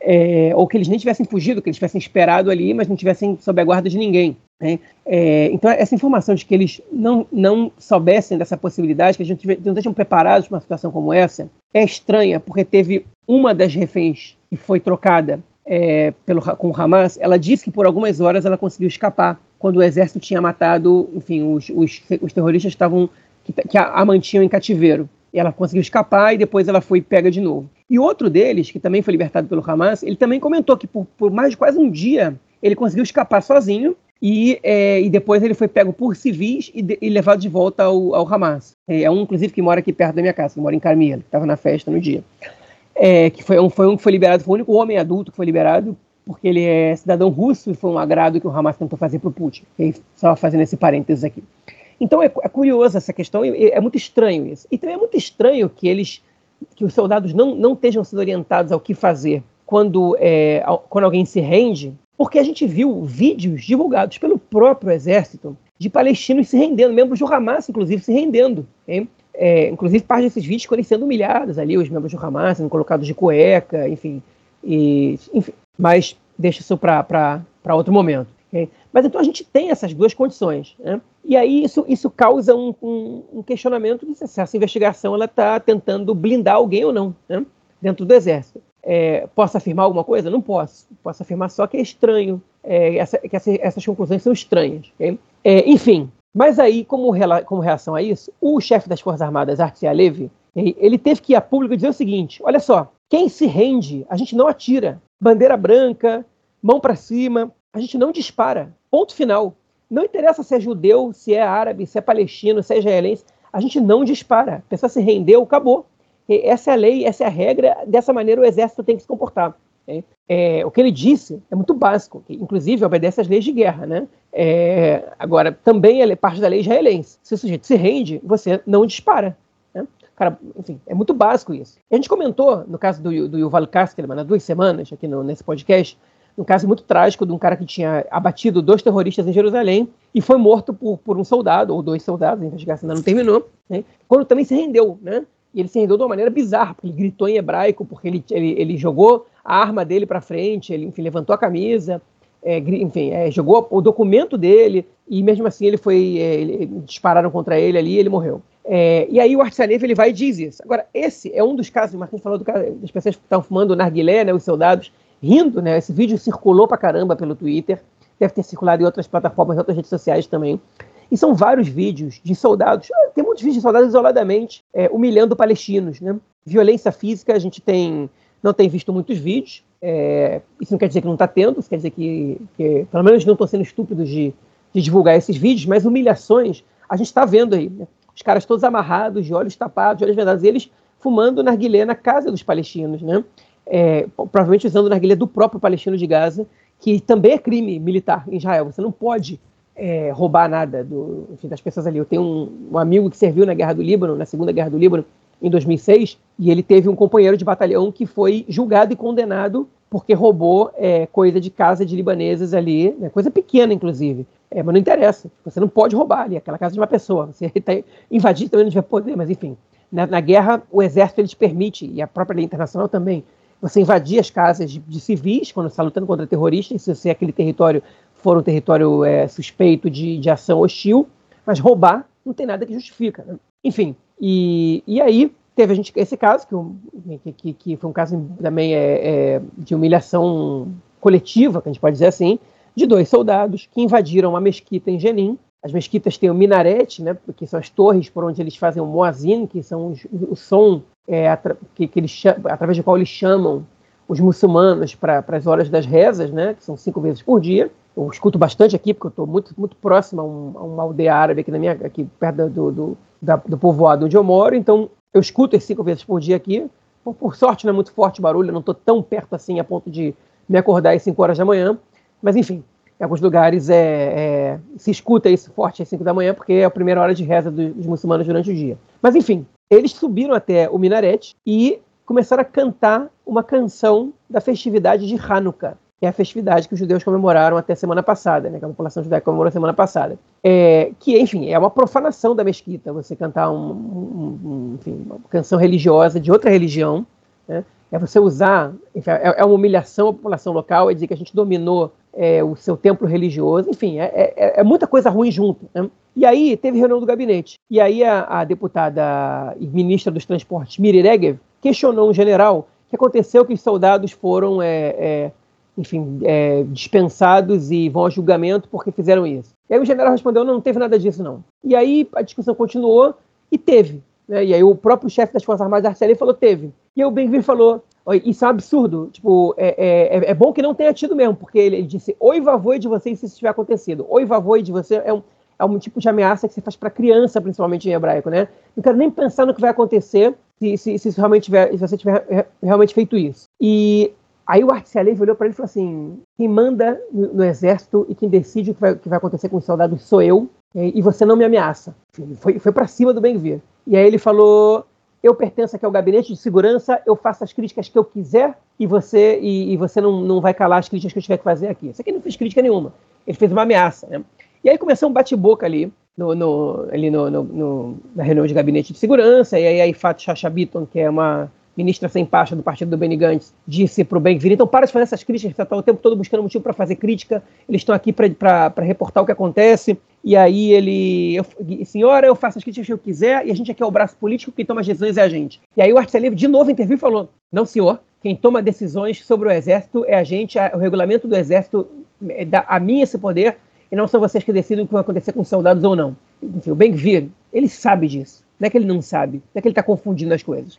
B: É, ou que eles nem tivessem fugido, que eles tivessem esperado ali, mas não tivessem sob a guarda de ninguém. É, então, essa informação de que eles não, não soubessem dessa possibilidade, que a gente não estejam preparados para uma situação como essa, é estranha, porque teve uma das reféns que foi trocada é, pelo, com o Hamas, ela disse que por algumas horas ela conseguiu escapar, quando o exército tinha matado, enfim, os, os, os terroristas estavam que, que a, a mantinham em cativeiro ela conseguiu escapar e depois ela foi pega de novo. E outro deles, que também foi libertado pelo Hamas, ele também comentou que por, por mais de quase um dia ele conseguiu escapar sozinho e, é, e depois ele foi pego por civis e, de, e levado de volta ao, ao Hamas. É, é, um, inclusive, que mora aqui perto da minha casa, que mora em Carmel, que estava na festa no dia. É, que foi um, foi um que foi liberado, foi o único homem adulto que foi liberado, porque ele é cidadão russo e foi um agrado que o Hamas tentou fazer para o Putin. Só fazendo esse parênteses aqui. Então é, é curioso essa questão, e é muito estranho isso. E também é muito estranho que eles, que os soldados não, não estejam sendo orientados ao que fazer quando, é, quando alguém se rende, porque a gente viu vídeos divulgados pelo próprio exército de palestinos se rendendo, membros do Hamas, inclusive, se rendendo. É, inclusive, parte desses vídeos foram sendo humilhados ali, os membros do Hamas sendo colocados de cueca, enfim. E, enfim mas deixa isso para outro momento. Okay? Mas então a gente tem essas duas condições. Né? E aí isso, isso causa um, um, um questionamento de se essa investigação está tentando blindar alguém ou não né? dentro do Exército. É, posso afirmar alguma coisa? Não posso. Posso afirmar só que é estranho, é, essa, que essa, essas conclusões são estranhas. Okay? É, enfim, mas aí, como, como reação a isso, o chefe das Forças Armadas, Artsy Alevi, ele teve que ir a público dizer o seguinte: olha só, quem se rende, a gente não atira. Bandeira branca, mão para cima, a gente não dispara. Ponto final. Não interessa se é judeu, se é árabe, se é palestino, se é israelense. A gente não dispara. A pessoa se rendeu, acabou. Essa é a lei, essa é a regra. Dessa maneira o exército tem que se comportar. É, é, o que ele disse é muito básico, inclusive obedece às leis de guerra. Né? É, agora, também é parte da lei israelense. Se o sujeito se rende, você não dispara. Né? Cara, enfim, é muito básico isso. A gente comentou, no caso do, do Yuval Kasterman, há duas semanas, aqui no, nesse podcast, um caso muito trágico de um cara que tinha abatido dois terroristas em Jerusalém e foi morto por, por um soldado, ou dois soldados, a investigação ainda não terminou, né? quando também se rendeu, né? E ele se rendeu de uma maneira bizarra, porque ele gritou em hebraico, porque ele, ele, ele jogou a arma dele para frente, ele enfim, levantou a camisa, é, enfim, é, jogou o documento dele, e mesmo assim ele foi. É, ele, dispararam contra ele ali e ele morreu. É, e aí o Artsanev ele vai e diz isso. Agora, esse é um dos casos, o Marquinhos falou do caso, das pessoas que estão fumando narguilé, né, os soldados, rindo, né? Esse vídeo circulou pra caramba pelo Twitter, deve ter circulado em outras plataformas, em outras redes sociais também. E são vários vídeos de soldados, ah, tem muitos vídeos de soldados isoladamente é, humilhando palestinos, né? Violência física, a gente tem, não tem visto muitos vídeos, é, isso não quer dizer que não está tendo, isso quer dizer que, que pelo menos não estão sendo estúpidos de, de, divulgar esses vídeos, mas humilhações a gente está vendo aí. Né? Os caras todos amarrados, de olhos tapados, de olhos vendados, eles fumando narguilé na casa dos palestinos, né? É, provavelmente usando narguilé do próprio palestino de Gaza, que também é crime militar em Israel. Você não pode é, roubar nada do, enfim, das pessoas ali. Eu tenho um, um, amigo que serviu na Guerra do Líbano, na Segunda Guerra do Líbano, em 2006, e ele teve um companheiro de batalhão que foi julgado e condenado porque roubou é, coisa de casa de libaneses ali, né, coisa pequena, inclusive. É, mas não interessa, você não pode roubar ali aquela casa de uma pessoa. Você invadindo também não tiver poder, mas enfim. Na, na, guerra, o exército ele te permite, e a própria lei internacional também, você invadir as casas de, de civis quando está lutando contra terroristas, se, se aquele território for um território é, suspeito de, de ação hostil, mas roubar não tem nada que justifica. Né? Enfim, e, e aí teve a gente esse caso, que, que, que foi um caso também é, é, de humilhação coletiva, que a gente pode dizer assim, de dois soldados que invadiram uma mesquita em Jenin. As mesquitas têm o minarete, né, que são as torres por onde eles fazem o muazin, que são os, o som é, que, que eles, através do qual eles chamam os muçulmanos para as horas das rezas, né, que são cinco vezes por dia eu escuto bastante aqui, porque eu estou muito, muito próximo a, um, a, uma aldeia árabe aqui, na minha, aqui perto do, do, da, do povoado onde eu moro, então eu escuto as cinco vezes por dia aqui. Por, por sorte, não é muito forte o barulho, eu não estou tão perto assim a ponto de me acordar às 5 horas da manhã, mas enfim, em alguns lugares é, é, se escuta isso forte às 5 da manhã, porque é a primeira hora de reza dos, dos muçulmanos durante o dia. Mas enfim, eles subiram até o minarete e começaram a cantar uma canção da festividade de Hanukkah. É a festividade que os judeus comemoraram até semana passada, né, que a população judaica comemorou semana passada. É, que, enfim, é uma profanação da mesquita, você cantar um, um, um, enfim, uma canção religiosa de outra religião, né, é você usar, enfim, é, é, uma humilhação à população local, é dizer que a gente dominou é, o seu templo religioso, enfim, é, é, é muita coisa ruim junto. Né? E aí teve reunião do gabinete, e aí a, a deputada e ministra dos transportes, Miri Regev, questionou um general que aconteceu que os soldados foram é, enfim, é, dispensados e vão a julgamento porque fizeram isso. E aí o general respondeu, não, não teve nada disso não. E aí a discussão continuou e teve. Né? E aí o próprio chefe das Forças Armadas, Arcelli, falou, teve. E o Ben-Gvir falou, isso é um absurdo, tipo, é, é, é, é, bom que não tenha tido mesmo, porque ele, ele disse, oi vavoi de vocês se isso tiver acontecido. Oi vavoi de você é um, é um tipo de ameaça que você faz para criança, principalmente em hebraico, né? Não quero nem pensar no que vai acontecer se, se, se, realmente tiver, se você tiver realmente feito isso. E Aí o Artselei olhou para ele e falou assim: quem manda no, no, exército e quem decide o que vai, que vai acontecer com os soldados sou eu, e você não me ameaça. Foi, foi para cima do Ben-Gvir. E aí ele falou: eu pertenço aqui ao gabinete de segurança, eu faço as críticas que eu quiser e você e, e você não, não vai calar as críticas que eu tiver que fazer aqui. Isso aqui não fez crítica nenhuma. Ele fez uma ameaça. Né? E aí começou um bate-boca ali, no, no, ali no, no, na reunião de gabinete de segurança, e aí a Ifat Chachabiton, que é uma ministra sem pasta do partido do Benny Gantz, disse para o Ben-Gvir, então para de fazer essas críticas, você está o tempo todo buscando motivo para fazer crítica, eles estão aqui para reportar o que acontece, e aí ele, eu, senhora, eu faço as críticas que eu quiser, e a gente aqui é o braço político, quem toma as decisões é a gente. E aí o Arcelino de novo interviu e falou, não senhor, quem toma decisões sobre o exército é a gente, o regulamento do exército é, dá a mim esse poder, e não são vocês que decidem o que vai acontecer com os soldados ou não. Enfim, o Ben-Gvir, ele sabe disso. Não é que ele não sabe, não é que ele está confundindo as coisas.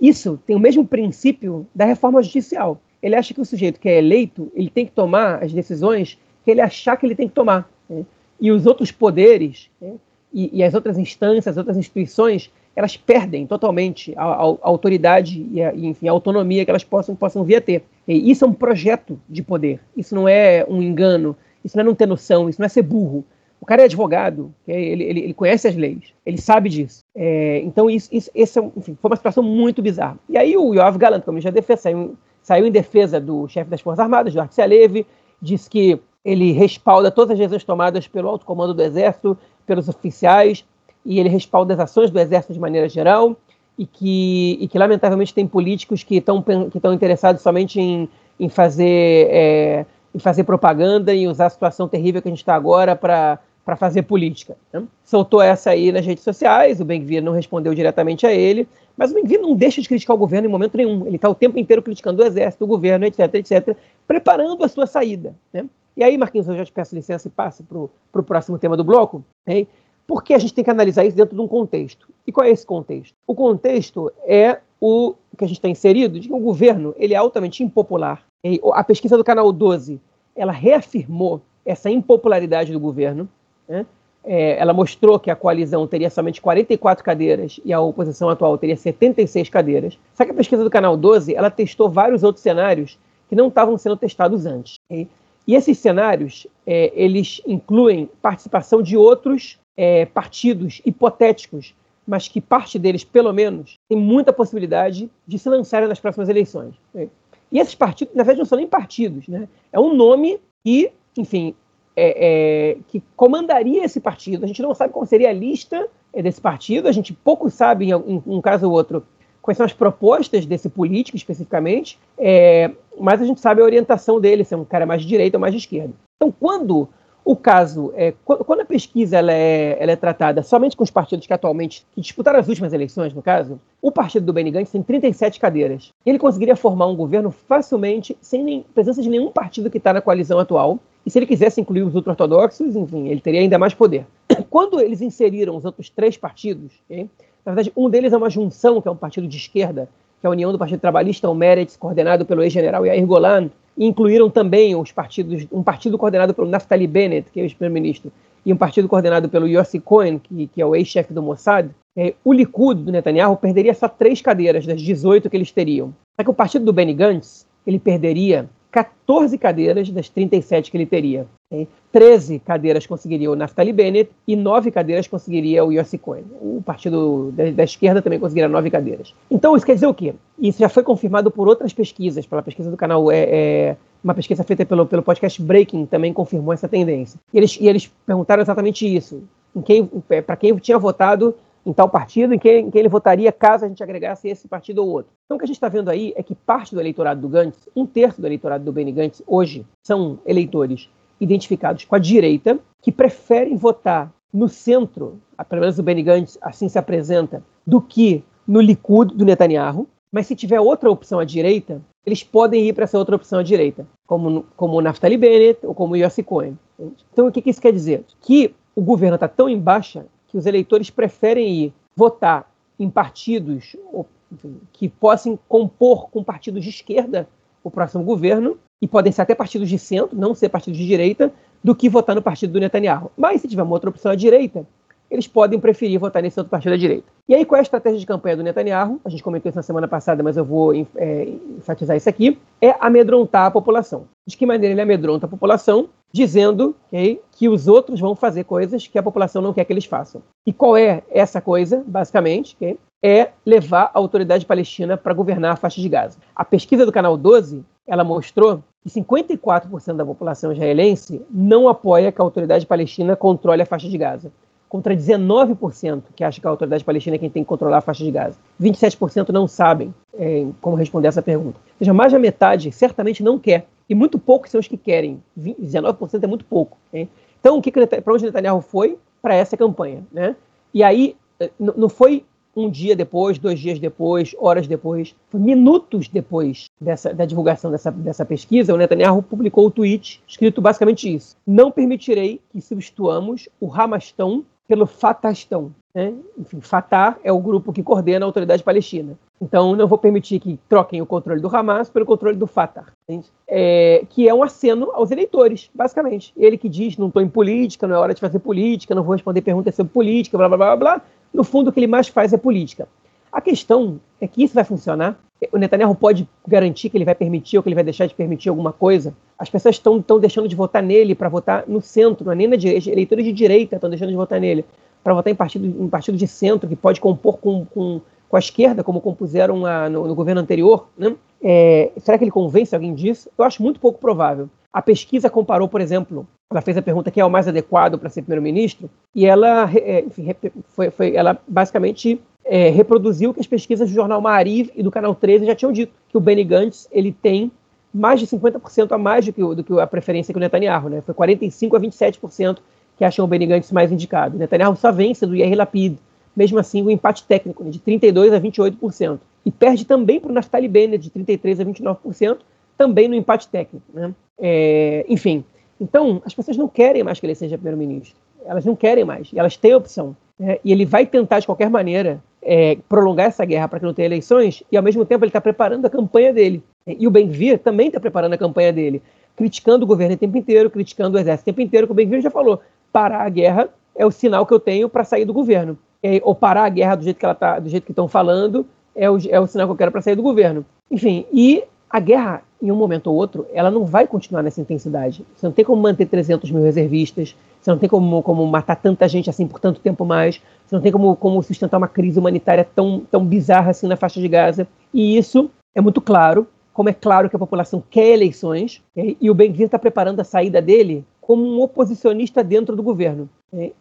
B: Isso tem o mesmo princípio da reforma judicial. Ele acha que o sujeito que é eleito, ele tem que tomar as decisões que ele achar que ele tem que tomar. Né? E os outros poderes né? e, e, as outras instâncias, as outras instituições, elas perdem totalmente a, a, a autoridade e a, enfim, a autonomia que elas possam, possam vir a ter. E isso é um projeto de poder. Isso não é um engano. Isso não é não ter noção. Isso não é ser burro. O cara é advogado, ele, ele, ele conhece as leis, ele sabe disso. É, então, isso, isso, esse é, enfim, foi uma situação muito bizarra. E aí o Yoav Galant, como já defesa, saiu, saiu em defesa do chefe das Forças Armadas, do Artsy Alevi, disse que ele respalda todas as decisões tomadas pelo alto comando do Exército, pelos oficiais, e ele respalda as ações do Exército de maneira geral, e que, e que lamentavelmente tem políticos que estão que interessados somente em, em, fazer, é, em fazer propaganda e usar a situação terrível que a gente está agora para para fazer política. Né? Soltou essa aí nas redes sociais, o Ben-Gvir não respondeu diretamente a ele, mas o Ben-Gvir não deixa de criticar o governo em momento nenhum. Ele está o tempo inteiro criticando o exército, o governo, etc, etc, preparando a sua saída. Né? E aí, Marquinhos, eu já te peço licença e passo para o próximo tema do bloco. Hein? Porque a gente tem que analisar isso dentro de um contexto. E qual é esse contexto? O contexto é o que a gente está inserido, de que o governo ele é altamente impopular. A pesquisa do Canal 12 ela reafirmou essa impopularidade do governo. Né? É, ela mostrou que a coalizão teria somente 44 cadeiras e a oposição atual teria 76 cadeiras. Só que a pesquisa do Canal 12 ela testou vários outros cenários que não estavam sendo testados antes. E esses cenários é, eles incluem participação de outros é, partidos hipotéticos, mas que parte deles, pelo menos, tem muita possibilidade de se lançarem nas próximas eleições. E esses partidos, na verdade, não são nem partidos, né? É um nome que, enfim, é, é, que comandaria esse partido. A gente não sabe qual seria a lista é, desse partido, a gente pouco sabe, em, um caso ou outro, quais são as propostas desse político especificamente, é, mas a gente sabe a orientação dele, se é um cara mais de direita ou mais de esquerda. Então, quando o caso, é, quando a pesquisa ela é, ela é, tratada somente com os partidos que atualmente que disputaram as últimas eleições, no caso, o partido do Benny Gantz tem 37 cadeiras. Ele conseguiria formar um governo facilmente, sem nem, presença de nenhum partido que está na coalizão atual. E se ele quisesse incluir os ultra-ortodoxos, enfim, ele teria ainda mais poder. Quando eles inseriram os outros três partidos, na verdade, um deles é uma junção, que é um partido de esquerda, que é a União do Partido Trabalhista, o Meretz, coordenado pelo ex-general Yair Golan, incluíram também os partidos, um partido coordenado pelo Naftali Bennett, que é o ex-primeiro-ministro, e um partido coordenado pelo Yossi Cohen, que, que é o ex-chefe do Mossad, é, o Likud do Netanyahu perderia só três cadeiras das 18 que eles teriam. Só que o partido do Benny Gantz, ele perderia 14 cadeiras das 37 que ele teria. Okay? 13 cadeiras conseguiria o Naftali Bennett e 9 cadeiras conseguiria o Yossi Cohen. O partido da, da, esquerda também conseguiria 9 cadeiras. Então, isso quer dizer o quê? Isso já foi confirmado por outras pesquisas, pela pesquisa do canal. É, é uma pesquisa feita pelo, pelo podcast Breaking também confirmou essa tendência. E eles, e eles perguntaram exatamente isso. Para quem tinha votado em tal partido, em quem, em ele votaria caso a gente agregasse esse partido ou outro. Então, o que a gente está vendo aí é que parte do eleitorado do Gantz, um terço do eleitorado do Benny Gantz, hoje, são eleitores identificados com a direita, que preferem votar no centro, pelo menos o Benny Gantz assim se apresenta, do que no Likud do Netanyahu. Mas se tiver outra opção à direita, eles podem ir para essa outra opção à direita, como, como o Naftali Bennett ou como o Yossi Cohen. Então, o que, que isso quer dizer? Que o governo está tão em baixa que os eleitores preferem ir votar em partidos que possam compor com partidos de esquerda o próximo governo, e podem ser até partidos de centro, não ser partidos de direita, do que votar no partido do Netanyahu. Mas se tiver uma outra opção à direita, eles podem preferir votar nesse outro partido à direita. E aí, qual é a estratégia de campanha do Netanyahu? A gente comentou isso na semana passada, mas eu vou é, enfatizar isso aqui. É amedrontar a população. De que maneira ele amedronta a população? Dizendo okay, que os outros vão fazer coisas que a população não quer que eles façam. E qual é essa coisa, basicamente? Okay? É levar a autoridade palestina para governar a faixa de Gaza. A pesquisa do Canal 12 ela mostrou que 54% da população israelense não apoia que a autoridade palestina controle a faixa de Gaza contra 19% que acha que a autoridade palestina é quem tem que controlar a faixa de Gaza. 27% não sabem é, como responder essa pergunta. Ou seja, mais da metade certamente não quer. E muito poucos são os que querem. 19% é muito pouco. Né? Então, o que, para onde Netanyahu foi? Para essa campanha. Né? E aí, eh, não foi um dia depois, dois dias depois, horas depois, minutos depois dessa, da divulgação dessa, dessa pesquisa, o Netanyahu publicou o tweet escrito basicamente isso: Não permitirei que substituamos o Hamastão pelo Fatahstão. Né? Enfim, Fatah é o grupo que coordena a autoridade palestina. Então, não vou permitir que troquem o controle do Hamas pelo controle do Fatah, é, que é um aceno aos eleitores, basicamente. Ele que diz: não estou em política, não é hora de fazer política, não vou responder perguntas sobre política, blá blá blá blá. No fundo, o que ele mais faz é política. A questão é que isso vai funcionar. O Netanyahu pode garantir que ele vai permitir ou que ele vai deixar de permitir alguma coisa. As pessoas estão deixando de votar nele para votar no centro, não é nem na direita. Eleitores de direita estão deixando de votar nele para votar em partido, em partido de centro, que pode compor com, com, com a esquerda, como compuseram a, no, no, governo anterior, né? É, será que ele convence alguém disso? Eu acho muito pouco provável. A pesquisa comparou, por exemplo, ela fez a pergunta quem é o mais adequado para ser primeiro-ministro, e ela, é, enfim, foi, foi, ela basicamente é, reproduziu que as pesquisas do jornal Maariv e do Canal 13 já tinham dito, que o Benny Gantz ele tem mais de 50% a mais do que, do que a preferência que o Netanyahu, né? Foi 45% a 27% que acham o Benny Gantz mais indicado. O Netanyahu só vence do Yair Lapid, mesmo assim o empate técnico, né? de 32% a 28%. E perde também para o Naftali Bennett, de 33% a 29%, também no empate técnico. Né? É, enfim, então as pessoas não querem mais que ele seja primeiro-ministro. Elas não querem mais, elas têm opção. Né? E ele vai tentar, de qualquer maneira, é, prolongar essa guerra para que não tenha eleições, e ao mesmo tempo ele está preparando a campanha dele. E o Ben-Gvir também está preparando a campanha dele, criticando o governo o tempo inteiro, criticando o exército o tempo inteiro, que o Ben-Gvir já falou, parar a guerra é o sinal que eu tenho para sair do governo. É, ou parar a guerra do jeito que ela tá, do jeito que estão falando, é o, é o sinal que eu quero para sair do governo. Enfim, e a guerra, em um momento ou outro, ela não vai continuar nessa intensidade. Você não tem como manter 300 mil reservistas, você não tem como, como matar tanta gente assim por tanto tempo mais, você não tem como, como sustentar uma crise humanitária tão, tão bizarra assim na faixa de Gaza. E isso é muito claro, como é claro que a população quer eleições, e o Ben-Gvir está preparando a saída dele como um oposicionista dentro do governo.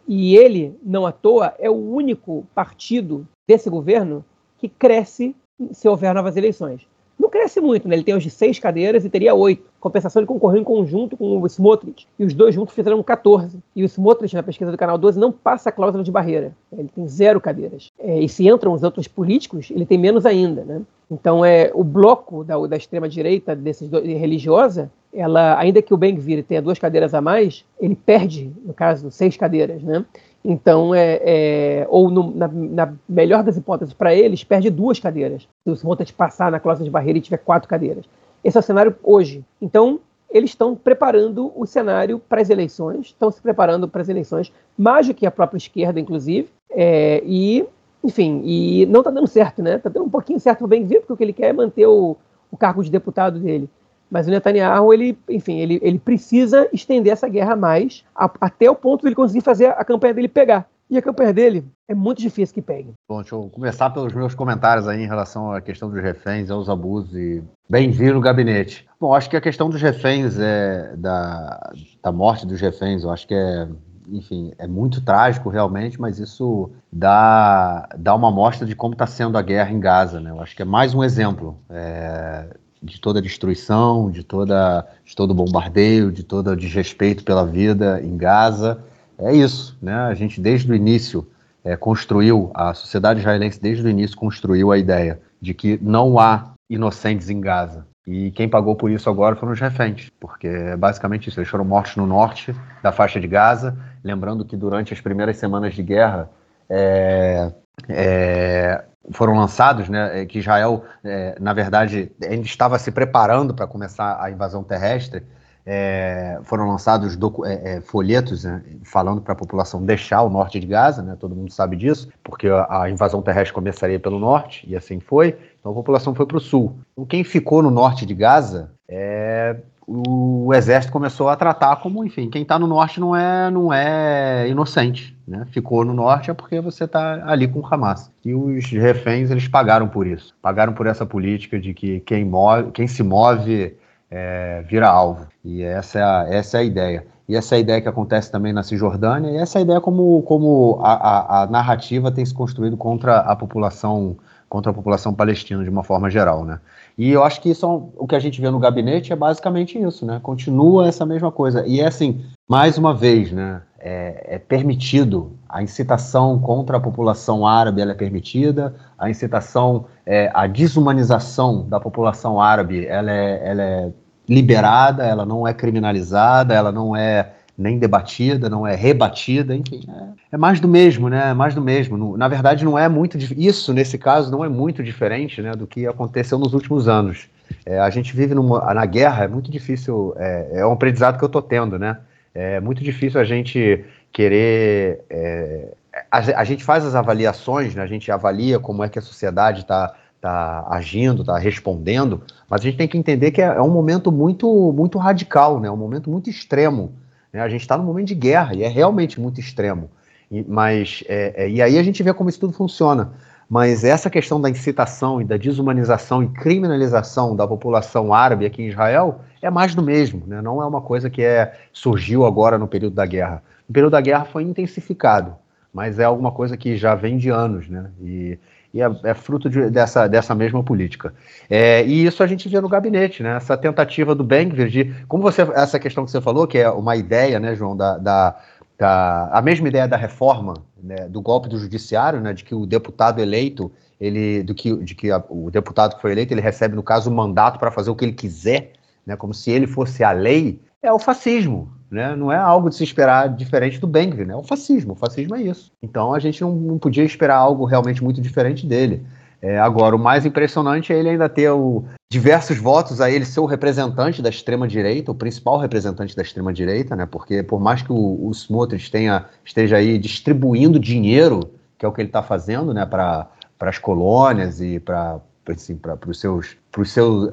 B: E ele, não à toa, é o único partido desse governo que cresce se houver novas eleições não cresce muito, né? Ele tem hoje seis cadeiras e teria oito. Compensação, ele concorreu em conjunto com o Smotrich. E os dois juntos fizeram 14. E o Smotrich, na pesquisa do Canal 12, não passa a cláusula de barreira. Ele tem zero cadeiras. É, e se entram os outros políticos, ele tem menos ainda, né? Então, é, o bloco da, da extrema-direita religiosa, ela, ainda que o Ben-Gvir tenha duas cadeiras a mais, ele perde, no caso, seis cadeiras, né? Então, é, é ou no, na, na, melhor das hipóteses para eles, perde duas cadeiras. Se o Smotrich passar na cláusula de barreira e tiver quatro cadeiras. Esse é o cenário hoje. Então, eles estão preparando o cenário para as eleições, estão se preparando para as eleições, mais do que a própria esquerda, inclusive, é, e, enfim, e não está dando certo, né? Está dando um pouquinho certo para o Bem-Vindo, porque o que ele quer é manter o, o cargo de deputado dele. Mas o Netanyahu, ele, enfim, ele, ele precisa estender essa guerra mais, a, até o ponto de ele conseguir fazer a campanha dele pegar. E a campanha dele é muito difícil que pegue.
A: Bom, deixa eu começar pelos meus comentários aí em relação à questão dos reféns, aos abusos e bem-vindo no gabinete. Bom, acho que a questão dos reféns, é, da, da morte dos reféns, eu acho que é enfim, é muito trágico realmente, mas isso dá, dá uma amostra de como está sendo a guerra em Gaza. Né? Eu acho que é mais um exemplo. É, de toda destruição, de, toda, de todo bombardeio, de todo desrespeito pela vida em Gaza. É isso, né? A gente desde o início é, construiu, a sociedade israelense desde o início construiu a ideia de que não há inocentes em Gaza. E quem pagou por isso agora foram os reféns, porque é basicamente isso. Eles foram mortos no norte da faixa de Gaza. Lembrando que durante as primeiras semanas de guerra, é, é, foram lançados, né, é, que Israel, é, na verdade, ainda estava se preparando para começar a invasão terrestre, é, foram lançados é, é, folhetos né, falando para a população deixar o norte de Gaza, né, todo mundo sabe disso, porque a, a, invasão terrestre começaria pelo norte, e assim foi, então a população foi para o sul. Então, quem ficou no norte de Gaza é, o exército começou a tratar como, enfim, quem está no norte não é, não é inocente, né? Ficou no norte é porque você está ali com o Hamas. E os reféns eles pagaram por isso, pagaram por essa política de que quem, move, quem se move é, vira alvo. E essa é, a, essa é a ideia. E essa é a ideia que acontece também na Cisjordânia, e essa é a ideia como, como a, a, a narrativa tem se construído contra a população contra a população palestina de uma forma geral, né? E eu acho que isso é um, o que a gente vê no gabinete é basicamente isso, né? Continua essa mesma coisa. E é assim, mais uma vez, né? É, é permitido a incitação contra a população árabe, ela é permitida. A incitação, é, a desumanização da população árabe, ela é, ela é liberada, ela não é criminalizada, ela não é nem debatida, não é rebatida, enfim, é, é, mais do mesmo, né? É mais do mesmo. na verdade, não é muito isso nesse caso não é muito diferente, né, do que aconteceu nos últimos anos. É, a gente vive numa, na guerra, é muito difícil, é, é um aprendizado que eu estou tendo, né? É muito difícil a gente querer, é, a, a, gente faz as avaliações, né? A gente avalia como é que a sociedade está tá agindo, está respondendo, mas a gente tem que entender que é, é um momento muito, muito radical, né? Um momento muito extremo né? A gente está num momento de guerra e é realmente muito extremo. E, mas, é, é, e aí a gente vê como isso tudo funciona. Mas essa questão da incitação e da desumanização e criminalização da população árabe aqui em Israel é mais do mesmo, né? não é uma coisa que é, surgiu agora no período da guerra. No período da guerra foi intensificado, mas é alguma coisa que já vem de anos, né? E, e é, é, fruto de, dessa, dessa mesma política. É, e isso a gente vê no gabinete, né? Essa tentativa do Bengvir de, como você, essa questão que você falou, que é uma ideia, né, João, da, da, da a mesma ideia da reforma, né, do golpe do judiciário, né, de que o deputado eleito, ele, do que, de que a, o deputado que foi eleito, ele recebe no caso o mandato para fazer o que ele quiser, né, como se ele fosse a lei, é o fascismo, né? Não é algo de se esperar diferente do Bengvir, né? É o fascismo. O fascismo é isso. Então a gente não, não podia esperar algo realmente muito diferente dele. É, agora, o mais impressionante é ele ainda ter o, diversos votos a ele ser o representante da extrema-direita, o principal representante da extrema-direita, né? Porque por mais que o, o Smotrich tenha, esteja aí distribuindo dinheiro, que é o que ele está fazendo, né, para as colônias e para assim, os seus, pros seus,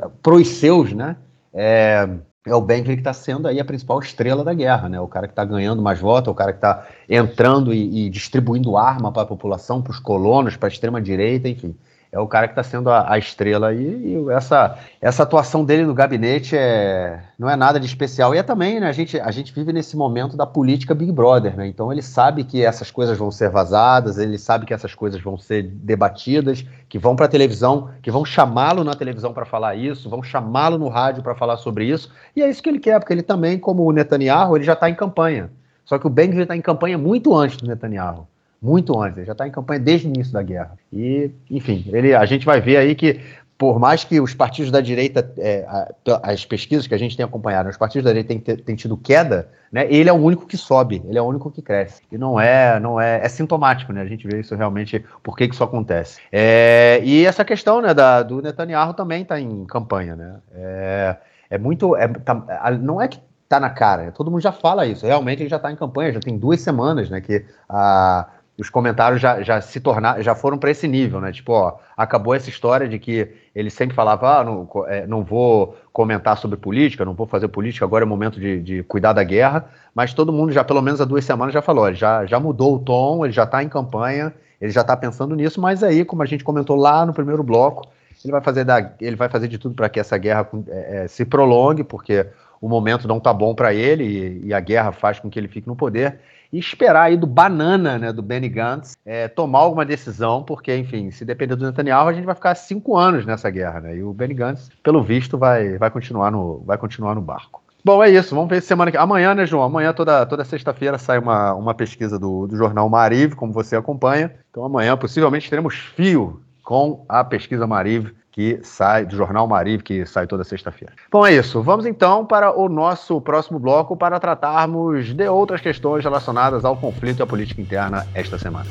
A: seus, né? É, é o Bentley que está sendo aí a principal estrela da guerra, né? O cara que está ganhando mais votos, o cara que está entrando e, e, distribuindo arma para a população, para os colonos, para a extrema direita, enfim é o cara que está sendo a, a, estrela aí, e essa, essa atuação dele no gabinete é, não é nada de especial. E é também, né, a gente, a gente vive nesse momento da política Big Brother, né? Então ele sabe que essas coisas vão ser vazadas, ele sabe que essas coisas vão ser debatidas, que vão para a televisão, que vão chamá-lo na televisão para falar isso, vão chamá-lo no rádio para falar sobre isso, e é isso que ele quer, porque ele também, como o Netanyahu, ele já está em campanha. Só que o Ben está em campanha muito antes do Netanyahu muito antes, ele já está em campanha desde o início da guerra. E, enfim, ele, a gente vai ver aí que, por mais que os partidos da direita, é, as pesquisas que a gente tem acompanhado, os partidos da direita têm, tido queda, né, ele é o único que sobe, ele é o único que cresce. E não é, não é, é sintomático, né? A gente vê isso realmente, por que, que isso acontece. É, e essa questão né, da, do Netanyahu também está em campanha, né? É, é muito. É, tá, não é que tá na cara, todo mundo já fala isso. Realmente ele já está em campanha, já tem duas semanas, né? Que a os comentários já, já se tornaram, já foram para esse nível, né? Tipo, ó, acabou essa história de que ele sempre falava, ah, não, é, não vou comentar sobre política, não vou fazer política, agora é momento de, de cuidar da guerra, mas todo mundo já, pelo menos há duas semanas, já falou, ele já, já mudou o tom, ele já está em campanha, ele já está pensando nisso, mas aí, como a gente comentou lá no primeiro bloco, ele vai fazer, da, ele vai fazer de tudo para que essa guerra é, é, se prolongue, porque o momento não está bom para ele e, e a guerra faz com que ele fique no poder e esperar aí do banana, né, do Benny Gantz, é, tomar alguma decisão, porque, enfim, se depender do Netanyahu, a gente vai ficar cinco anos nessa guerra, né? E o Benny Gantz, pelo visto, vai, vai, continuar, no, vai continuar no barco. Bom, é isso. Vamos ver se semana que. Amanhã, né, João? Amanhã, toda, toda sexta-feira, sai uma, uma pesquisa do, do jornal Mariv, como você acompanha. Então, amanhã, possivelmente, teremos fio com a pesquisa Mariv que sai do Jornal Mariv, que sai toda sexta-feira. Bom, é isso. Vamos então para o nosso próximo bloco para tratarmos de outras questões relacionadas ao conflito e à política interna esta semana.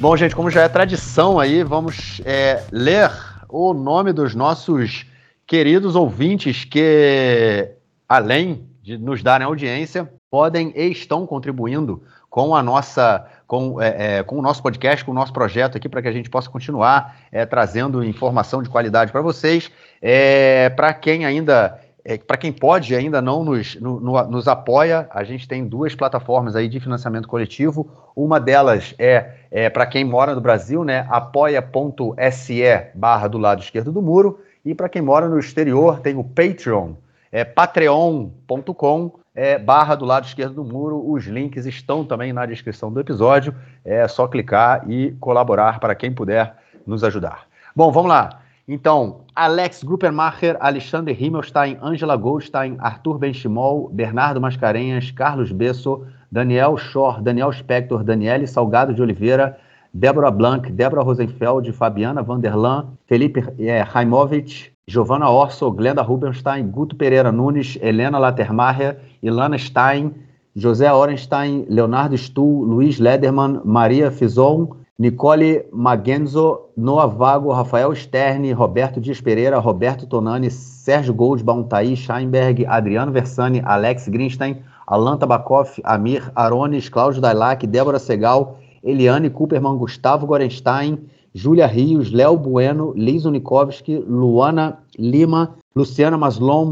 A: Bom, gente, como já é tradição aí, vamos é, ler o nome dos nossos queridos ouvintes que, além de nos darem audiência, podem e estão contribuindo com a nossa com, é, é, com o nosso podcast, com o nosso projeto aqui, para que a gente possa continuar é, trazendo informação de qualidade para vocês. É, para quem ainda, é, para quem pode ainda não nos, no, no, nos apoia, a gente tem duas plataformas aí de financiamento coletivo. Uma delas é, é para quem mora no Brasil, né? apoia.se barra do lado esquerdo do muro. E para quem mora no exterior, tem o Patreon, é patreon.com é, barra do lado esquerdo do muro. Os links estão também na descrição do episódio. É só clicar e colaborar para quem puder nos ajudar. Bom, vamos lá. Então, Alex Gruppermacher, Alexander Himmelstein, Angela Goldstein, Arthur Benchimol, Bernardo Mascarenhas, Carlos Besso, Daniel Schor, Daniel Spector, Daniele Salgado de Oliveira, Débora Blanc, Débora Rosenfeld, Fabiana Vanderlan, Felipe é, Raimovic, Giovanna Orso, Glenda Rubenstein, Guto Pereira Nunes, Helena Latermacher, Ilana Stein, José Orenstein, Leonardo Stuhl, Luiz Lederman, Maria Fison, Nicole Magenzo, Noah Vago, Rafael Sterne, Roberto Dias Pereira, Roberto Tonani, Sérgio Goldbaum, Thaís Scheinberg, Adriano Versani, Alex Greenstein, Alan Tabakoff, Amir Arones, Cláudio Dailac, Débora Segal, Eliane Cooperman, Gustavo Gorenstein, Júlia Rios, Léo Bueno, Liz Unikovski, Luana Lima, Luciana Maslon,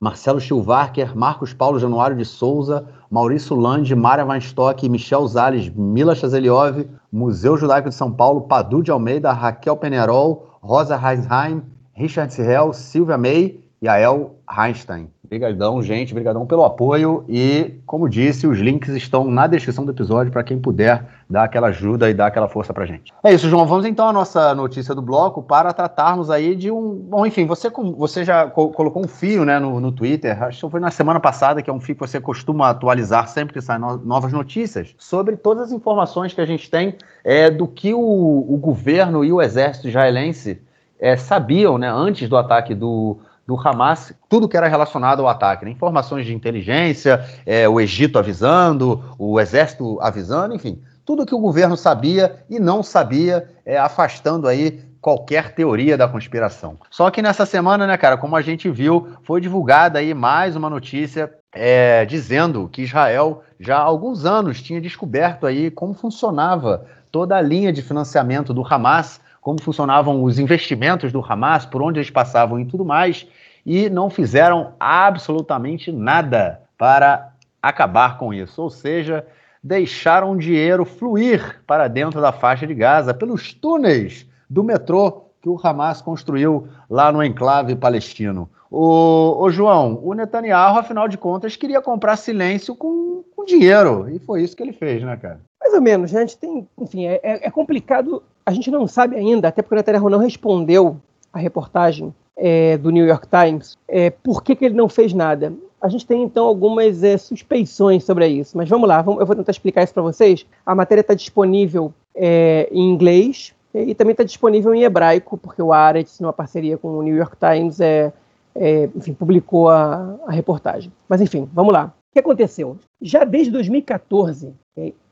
A: Marcelo Schilvarker, Marcos Paulo Januário de Souza, Maurício Lande, Mária Weinstock, Michel Zales, Mila Chazeliov, Museu Judaico de São Paulo, Padu de Almeida, Raquel Penerol, Rosa Heisheim, Richard Sirrell, Silvia May e Ael Einstein. Obrigadão, gente, obrigadão pelo apoio e, como disse, os links estão na descrição do episódio para quem puder dar aquela ajuda e dar aquela força pra gente. É isso, João, vamos então à nossa notícia do bloco para tratarmos aí de um... Bom, enfim, você, você já colocou um fio né, no, no Twitter, acho que foi na semana passada, que é um fio que você costuma atualizar sempre que saem novas notícias, sobre todas as informações que a gente tem é, do que o, o governo e o exército israelense é, sabiam né, antes do ataque do do Hamas, tudo que era relacionado ao ataque, né? informações de inteligência, é, o Egito avisando, o exército avisando, enfim, tudo que o governo sabia e não sabia, é, afastando aí qualquer teoria da conspiração. Só que nessa semana, né, cara, como a gente viu, foi divulgada aí mais uma notícia é, dizendo que Israel já há alguns anos tinha descoberto aí como funcionava toda a linha de financiamento do Hamas como funcionavam os investimentos do Hamas, por onde eles passavam e tudo mais, e não fizeram absolutamente nada para acabar com isso. Ou seja, deixaram o dinheiro fluir para dentro da faixa de Gaza pelos túneis do metrô que o Hamas construiu lá no enclave palestino. O, o João, o Netanyahu, afinal de contas, queria comprar silêncio com, com dinheiro. E foi isso que ele fez, né, cara?
B: Mais ou menos, gente tem, enfim, é, é, é complicado a gente não sabe ainda, até porque o Netanyahu não respondeu a reportagem é, do New York Times, é, por que, que, ele não fez nada. A gente tem então algumas é, suspeições sobre isso, mas vamos lá, vamos, eu vou tentar explicar isso para vocês. A matéria está disponível é, em inglês e também está disponível em hebraico, porque o Aretz, numa parceria com o New York Times, é, é, enfim, publicou a, a reportagem. Mas enfim, vamos lá. O que aconteceu? Já desde 2014,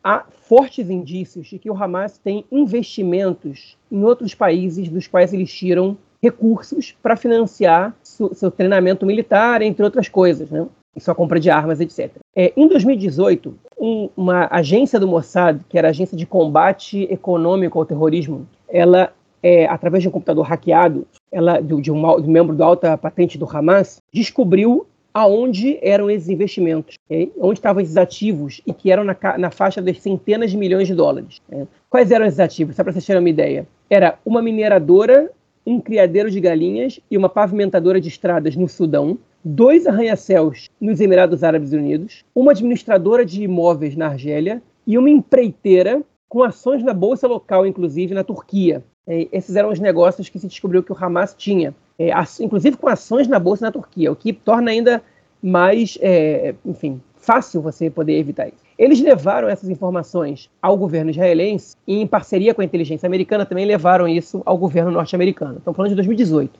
B: há fortes indícios de que o Hamas tem investimentos em outros países dos quais eles tiram recursos para financiar seu treinamento militar, entre outras coisas, né? e sua compra de armas, etc. É, em 2018, um, uma agência do Mossad, que era a agência de combate econômico ao terrorismo, ela, é, através de um computador hackeado, ela, de, de, um, de um membro da alta patente do Hamas, descobriu aonde eram esses investimentos, onde estavam esses ativos e que eram na, na faixa das centenas de milhões de dólares. Né? Quais eram esses ativos? Só para vocês terem uma ideia. Era uma mineradora, um criadeiro de galinhas e uma pavimentadora de estradas no Sudão, dois arranha-céus nos Emirados Árabes Unidos, uma administradora de imóveis na Argélia e uma empreiteira com ações na bolsa local, inclusive na Turquia. Esses eram os negócios que se descobriu que o Hamas tinha é, inclusive com ações na bolsa na Turquia, o que torna ainda mais, é, enfim, fácil você poder evitar isso. Eles levaram essas informações ao governo israelense e, em parceria com a inteligência americana, também levaram isso ao governo norte-americano. Estamos falando de 2018.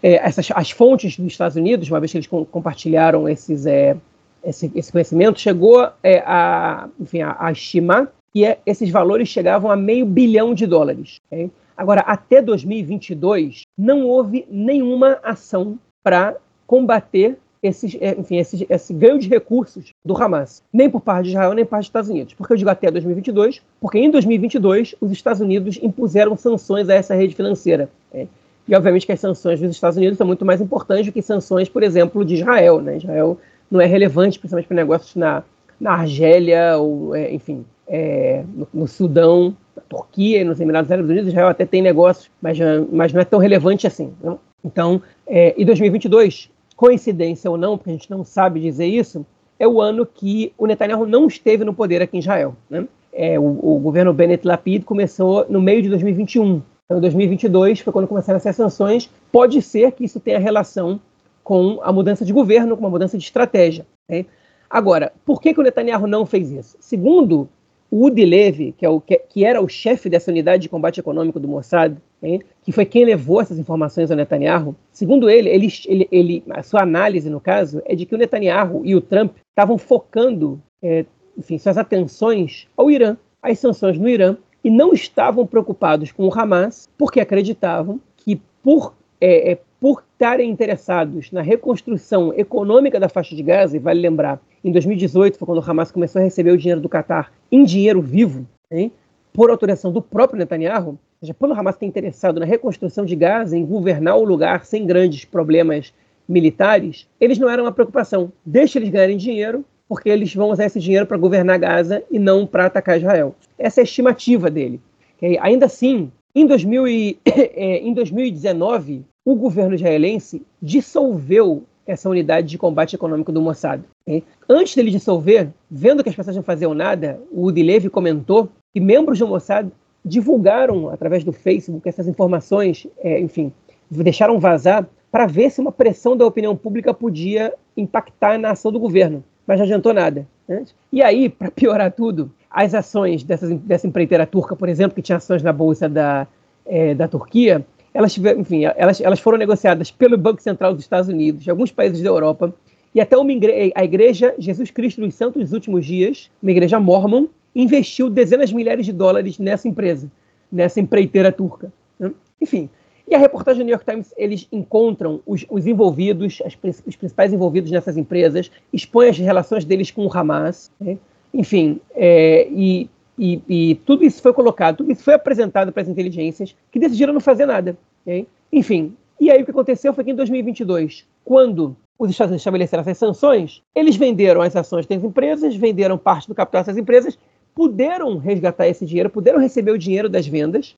B: É, essas, as fontes dos Estados Unidos, uma vez que eles com, compartilharam esses, é, esse, esse, conhecimento, chegou é, a, enfim, a, a, estimar que é, esses valores chegavam a meio bilhão de dólares. Okay? Agora, até 2022, não houve nenhuma ação para combater esses, é, enfim, esse, ganho de recursos do Hamas, nem por parte de Israel, nem por parte dos Estados Unidos. Porque eu digo até 2022, porque em 2022 os Estados Unidos impuseram sanções a essa rede financeira. Né? E obviamente que as sanções dos Estados Unidos são muito mais importantes do que sanções, por exemplo, de Israel. Né? Israel não é relevante, principalmente para negócios na, na Argélia, ou, é, enfim, é, no, no Sudão, Turquia e nos Emirados Árabes Unidos, Israel até tem negócios, mas, mas não é tão relevante assim. Né? Então, é, em 2022, coincidência ou não, porque a gente não sabe dizer isso, é o ano que o Netanyahu não esteve no poder aqui em Israel. Né? É, o, o, governo Bennett Lapid começou no meio de 2021. Então, 2022 foi quando começaram essas sanções. Pode ser que isso tenha relação com a mudança de governo, com uma mudança de estratégia. Né? Agora, por que, que o Netanyahu não fez isso? Segundo o Udi Levy, que, é o, que, que, era o chefe dessa unidade de combate econômico do Mossad, hein, que foi quem levou essas informações ao Netanyahu, segundo ele, ele, ele, ele, a sua análise, no caso, é de que o Netanyahu e o Trump estavam focando é, enfim, suas atenções ao Irã, às sanções no Irã, e não estavam preocupados com o Hamas, porque acreditavam que, por, é, é, por estarem interessados na reconstrução econômica da faixa de Gaza, e vale lembrar em 2018 foi quando o Hamas começou a receber o dinheiro do Catar em dinheiro vivo, hein, por autorização do próprio Netanyahu. seja, quando o Hamas está interessado na reconstrução de Gaza, em governar o lugar sem grandes problemas militares, eles não eram uma preocupação. Deixa eles ganharem dinheiro, porque eles vão usar esse dinheiro para governar Gaza e não para atacar Israel. Essa é a estimativa dele. Ainda assim, em, 2000 e, é, em 2019, o governo israelense dissolveu essa unidade de combate econômico do Mossad. Antes dele dissolver, vendo que as pessoas não faziam nada, o Udi Levy comentou que membros do Mossad divulgaram através do Facebook essas informações, é, enfim, deixaram vazar para ver se uma pressão da opinião pública podia impactar na ação do governo, mas não adiantou nada. Né? E aí, para piorar tudo, as ações dessas, dessa empreiteira turca, por exemplo, que tinha ações na bolsa da, é, da Turquia, elas, tiveram, enfim, elas, elas foram negociadas pelo Banco Central dos Estados Unidos, de alguns países da Europa, e até uma igre a igreja Jesus Cristo dos Santos dos Últimos Dias, uma igreja mormon, investiu dezenas de milhares de dólares nessa empresa, nessa empreiteira turca. Né? Enfim, e a reportagem do New York Times, eles encontram os, os envolvidos, as, os principais envolvidos nessas empresas, expõem as relações deles com o Hamas, né? enfim, é, e, e, e, tudo isso foi colocado, tudo isso foi apresentado para as inteligências, que decidiram não fazer nada. Okay? Enfim, e aí o que aconteceu foi que em 2022, quando os Estados Unidos estabeleceram essas sanções, eles venderam as ações das empresas, venderam parte do capital dessas empresas, puderam resgatar esse dinheiro, puderam receber o dinheiro das vendas,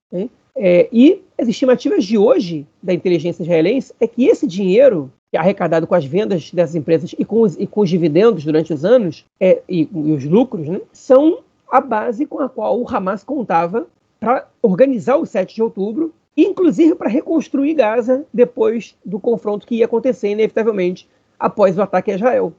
B: é, e as estimativas de hoje da inteligência israelense é que esse dinheiro é arrecadado com as vendas dessas empresas e com os, e com os dividendos durante os anos é, e, e, os lucros né, são a base com a qual o Hamas contava para organizar o 7 de outubro, inclusive para reconstruir Gaza depois do confronto que ia acontecer inevitavelmente após o ataque a Israel.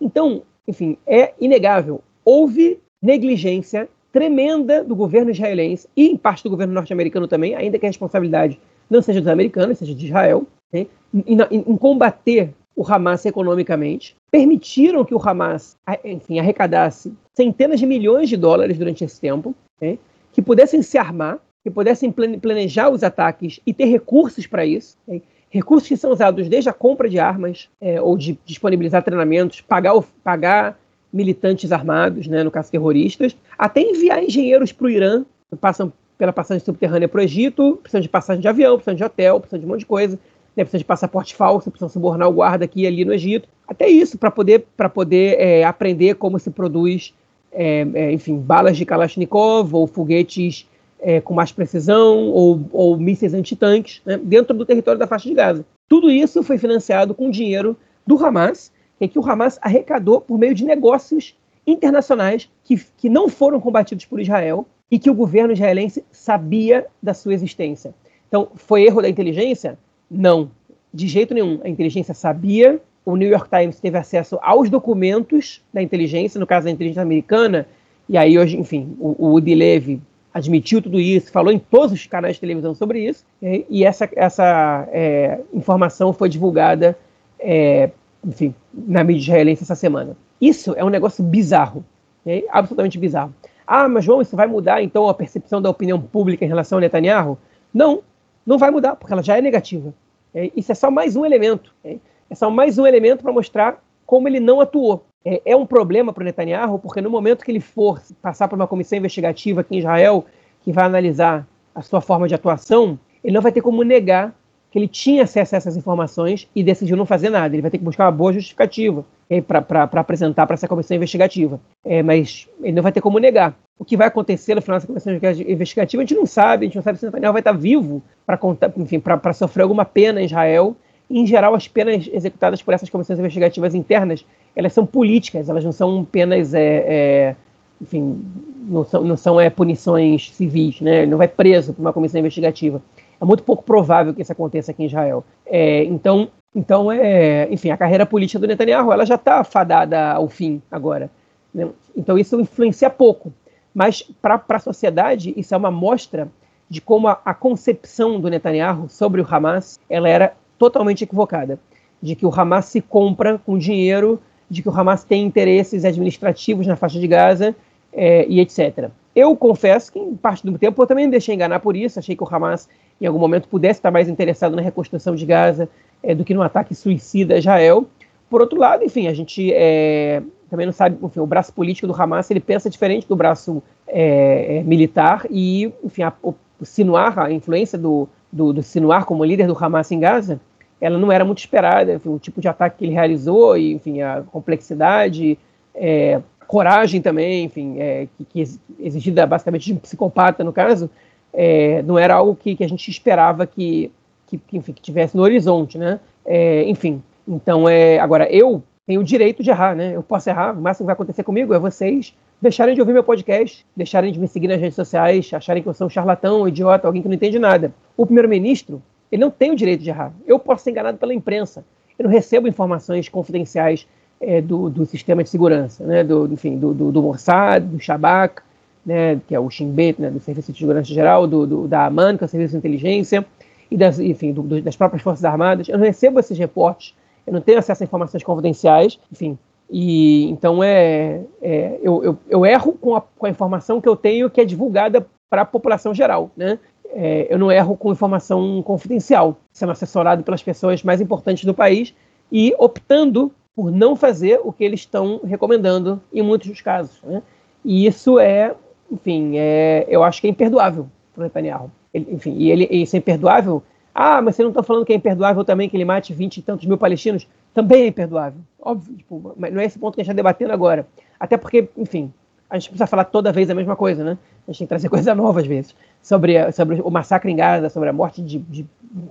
B: Então, enfim, é inegável. Houve negligência tremenda do governo israelense e em parte do governo norte-americano também, ainda que a responsabilidade não seja dos americanos, seja de Israel, né, em, em, em, combater o Hamas economicamente, permitiram que o Hamas, enfim, arrecadasse centenas de milhões de dólares durante esse tempo, né, que pudessem se armar, que pudessem planejar os ataques e ter recursos para isso, né, recursos que são usados desde a compra de armas é, ou de disponibilizar treinamentos, pagar, pagar militantes armados, né, no caso terroristas, até enviar engenheiros para o Irã, passam pela passagem subterrânea para o Egito, precisam de passagem de avião, precisam de hotel, precisam de um monte de coisa, né, precisam de passaporte falso, precisam subornar o guarda aqui e ali no Egito. Até isso, para poder, poder é, aprender como se produz, é, é, enfim, balas de Kalashnikov ou foguetes é, com mais precisão ou, ou mísseis antitanques né, dentro do território da faixa de Gaza. Tudo isso foi financiado com dinheiro do Hamas, em que o Hamas arrecadou por meio de negócios internacionais que, que não foram combatidos por Israel e que o governo israelense sabia da sua existência. Então, foi erro da inteligência? Não, de jeito nenhum. A inteligência sabia, o New York Times teve acesso aos documentos da inteligência, no caso da inteligência americana, e aí hoje, enfim, o, o Udi Levy admitiu tudo isso, falou em todos os canais de televisão sobre isso, e, essa, essa é, informação foi divulgada é, enfim, na mídia israelense essa semana. Isso é um negócio bizarro, é absolutamente bizarro. Ah, mas João, isso vai mudar então a percepção da opinião pública em relação ao Netanyahu? Não, não vai mudar, porque ela já é negativa. É, isso é só mais um elemento. É, é só mais um elemento para mostrar como ele não atuou. É, é um problema para o Netanyahu, porque no momento que ele for passar por uma comissão investigativa aqui em Israel, que vai analisar a sua forma de atuação, ele não vai ter como negar que ele tinha acesso a essas informações e decidiu não fazer nada. Ele vai ter que buscar uma boa justificativa para apresentar para essa comissão investigativa. É, mas ele não vai ter como negar. O que vai acontecer no final dessa comissão investigativa, a gente não sabe. A gente não sabe se Netanyahu vai estar vivo para sofrer alguma pena em Israel. Em geral, as penas executadas por essas comissões investigativas internas, elas são políticas, elas não são penas, é, é, enfim, não são, não são é, punições civis, né? Ele não vai preso por uma comissão investigativa é muito pouco provável que isso aconteça aqui em Israel. É, então, então é, enfim, a carreira política do Netanyahu ela já está fadada ao fim agora. Né? Então isso influencia pouco. Mas para a sociedade isso é uma mostra de como a, a, concepção do Netanyahu sobre o Hamas ela era totalmente equivocada, de que o Hamas se compra com dinheiro, de que o Hamas tem interesses administrativos na faixa de Gaza é, e etc. Eu confesso que, em parte do tempo, eu também me deixei enganar por isso. Achei que o Hamas, em algum momento, pudesse estar mais interessado na reconstrução de Gaza é, do que no ataque suicida a Israel. Por outro lado, enfim, a gente é, também não sabe, enfim, o braço político do Hamas ele pensa diferente do braço é, é militar e, enfim, a, o, o Sinuar, a influência do, do, do Sinuar como líder do Hamas em Gaza, ela não era muito esperada. Enfim, o tipo de ataque que ele realizou, e, enfim, a complexidade, é, coragem também, enfim, é, que, que exigida basicamente de um psicopata, no caso, é, não era algo que, que, a gente esperava que, que, enfim, que tivesse no horizonte, né? É, enfim, então, é, agora, eu tenho o direito de errar, né? Eu posso errar, o máximo que vai acontecer comigo é vocês deixarem de ouvir meu podcast, deixarem de me seguir nas redes sociais, acharem que eu sou um charlatão, um idiota, alguém que não entende nada. O primeiro-ministro, ele não tem o direito de errar. Eu posso ser enganado pela imprensa. Eu não recebo informações confidenciais é, do, do, sistema de segurança, né? do, enfim, do, do, do Mossad, do Shabak, né? que é o Shin Bet, né? do Serviço de Segurança Geral, do, do, da AMAN, que é o Serviço de Inteligência, e das, enfim, das próprias Forças Armadas. Eu não recebo esses reportes, eu não tenho acesso a informações confidenciais, enfim, e então é, é eu, eu, eu, erro com a, com a, informação que eu tenho que é divulgada para a população geral, né? É, eu não erro com informação confidencial, sendo assessorado pelas pessoas mais importantes do país e optando por não fazer o que eles estão recomendando em muitos dos casos. Né? E isso é, enfim, é, eu acho que é imperdoável para o Netanyahu. Ele, enfim, e ele, isso é imperdoável. Ah, mas você não está falando que é imperdoável também que ele mate 20 e tantos mil palestinos? Também é imperdoável. Óbvio, tipo, mas não é esse ponto que a gente está debatendo agora. Até porque, enfim, a gente precisa falar toda vez a mesma coisa, né? A gente tem que trazer coisa nova às vezes. Sobre, sobre o massacre em Gaza, sobre a morte de, de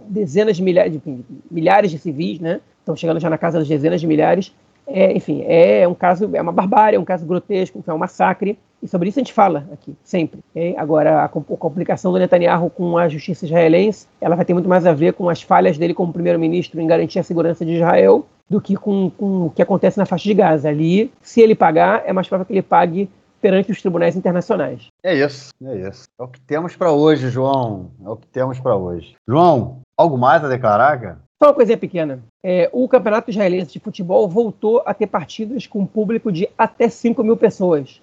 B: dezenas de milhares, de milhares de civis, né? Estão chegando já na casa das dezenas de milhares. É, enfim, é um caso, é uma barbárie, é um caso grotesco, é um massacre. E sobre isso a gente fala aqui, sempre. Okay? Agora, a, complicação do Netanyahu com a justiça israelense, ela vai ter muito mais a ver com as falhas dele como primeiro-ministro em garantir a segurança de Israel do que com, com, o que acontece na faixa de Gaza. Ali, se ele pagar, é mais provável que ele pague perante os tribunais internacionais.
A: É isso, é isso. É o que temos para hoje, João. É o que temos para hoje. João, algo mais a declarar, cara?
B: Só uma coisinha pequena. É, o Campeonato Israelense de Futebol voltou a ter partidas com um público de até 5 mil pessoas.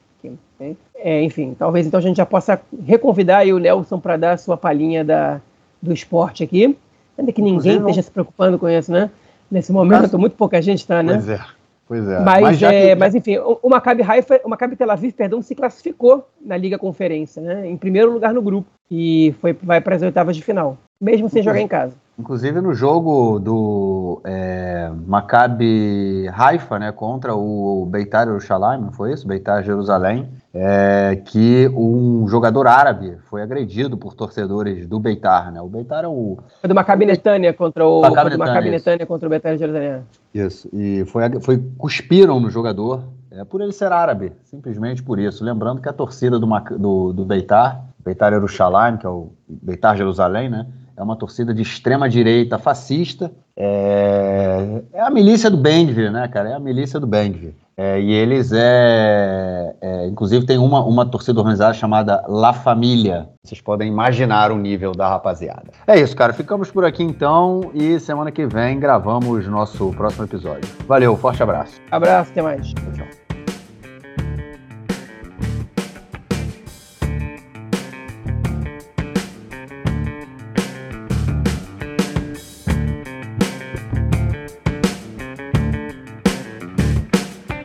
B: É, enfim, talvez então a gente já possa reconvidar o Nelson para dar a sua palhinha da, do esporte aqui. Ainda que ninguém esteja se preocupando com isso, né? Nesse momento, Mas... muito pouca gente está, né?
A: Pois é. Pois é.
B: Mas, mas, é, que... mas enfim, o Maccabi Haifa, o Maccabi Tel Aviv, perdão, se classificou na Liga Conferência, né? Em primeiro lugar no grupo e foi vai para as oitavas de final, mesmo sem jogar em casa.
A: Inclusive no jogo do é, Maccabi Haifa, né, contra o Beitar Jerusalém, não foi isso? Beitar Jerusalém, é, que um jogador árabe foi agredido por torcedores do Beitar, né? O Beitar é o
B: foi do Maccabi Netânia contra o Maccabi, Maccabi Netânia contra o Beitar Jerusalém.
A: Isso. E foi foi cuspiram no jogador, é por ele ser árabe, simplesmente por isso. Lembrando que a torcida do do, do Beitar, Beitar Jerusalém, que é o Beitar Jerusalém, né? é uma torcida de extrema direita fascista. É, é a milícia do Bengvir, né, cara? É a milícia do Bengvir. É, e eles é, é, Inclusive tem uma, uma torcida organizada chamada La Família. Vocês podem imaginar o nível da rapaziada. É isso, cara. Ficamos por aqui então e semana que vem gravamos nosso próximo episódio. Valeu, forte abraço.
B: Abraço, até mais. Tchau, tchau.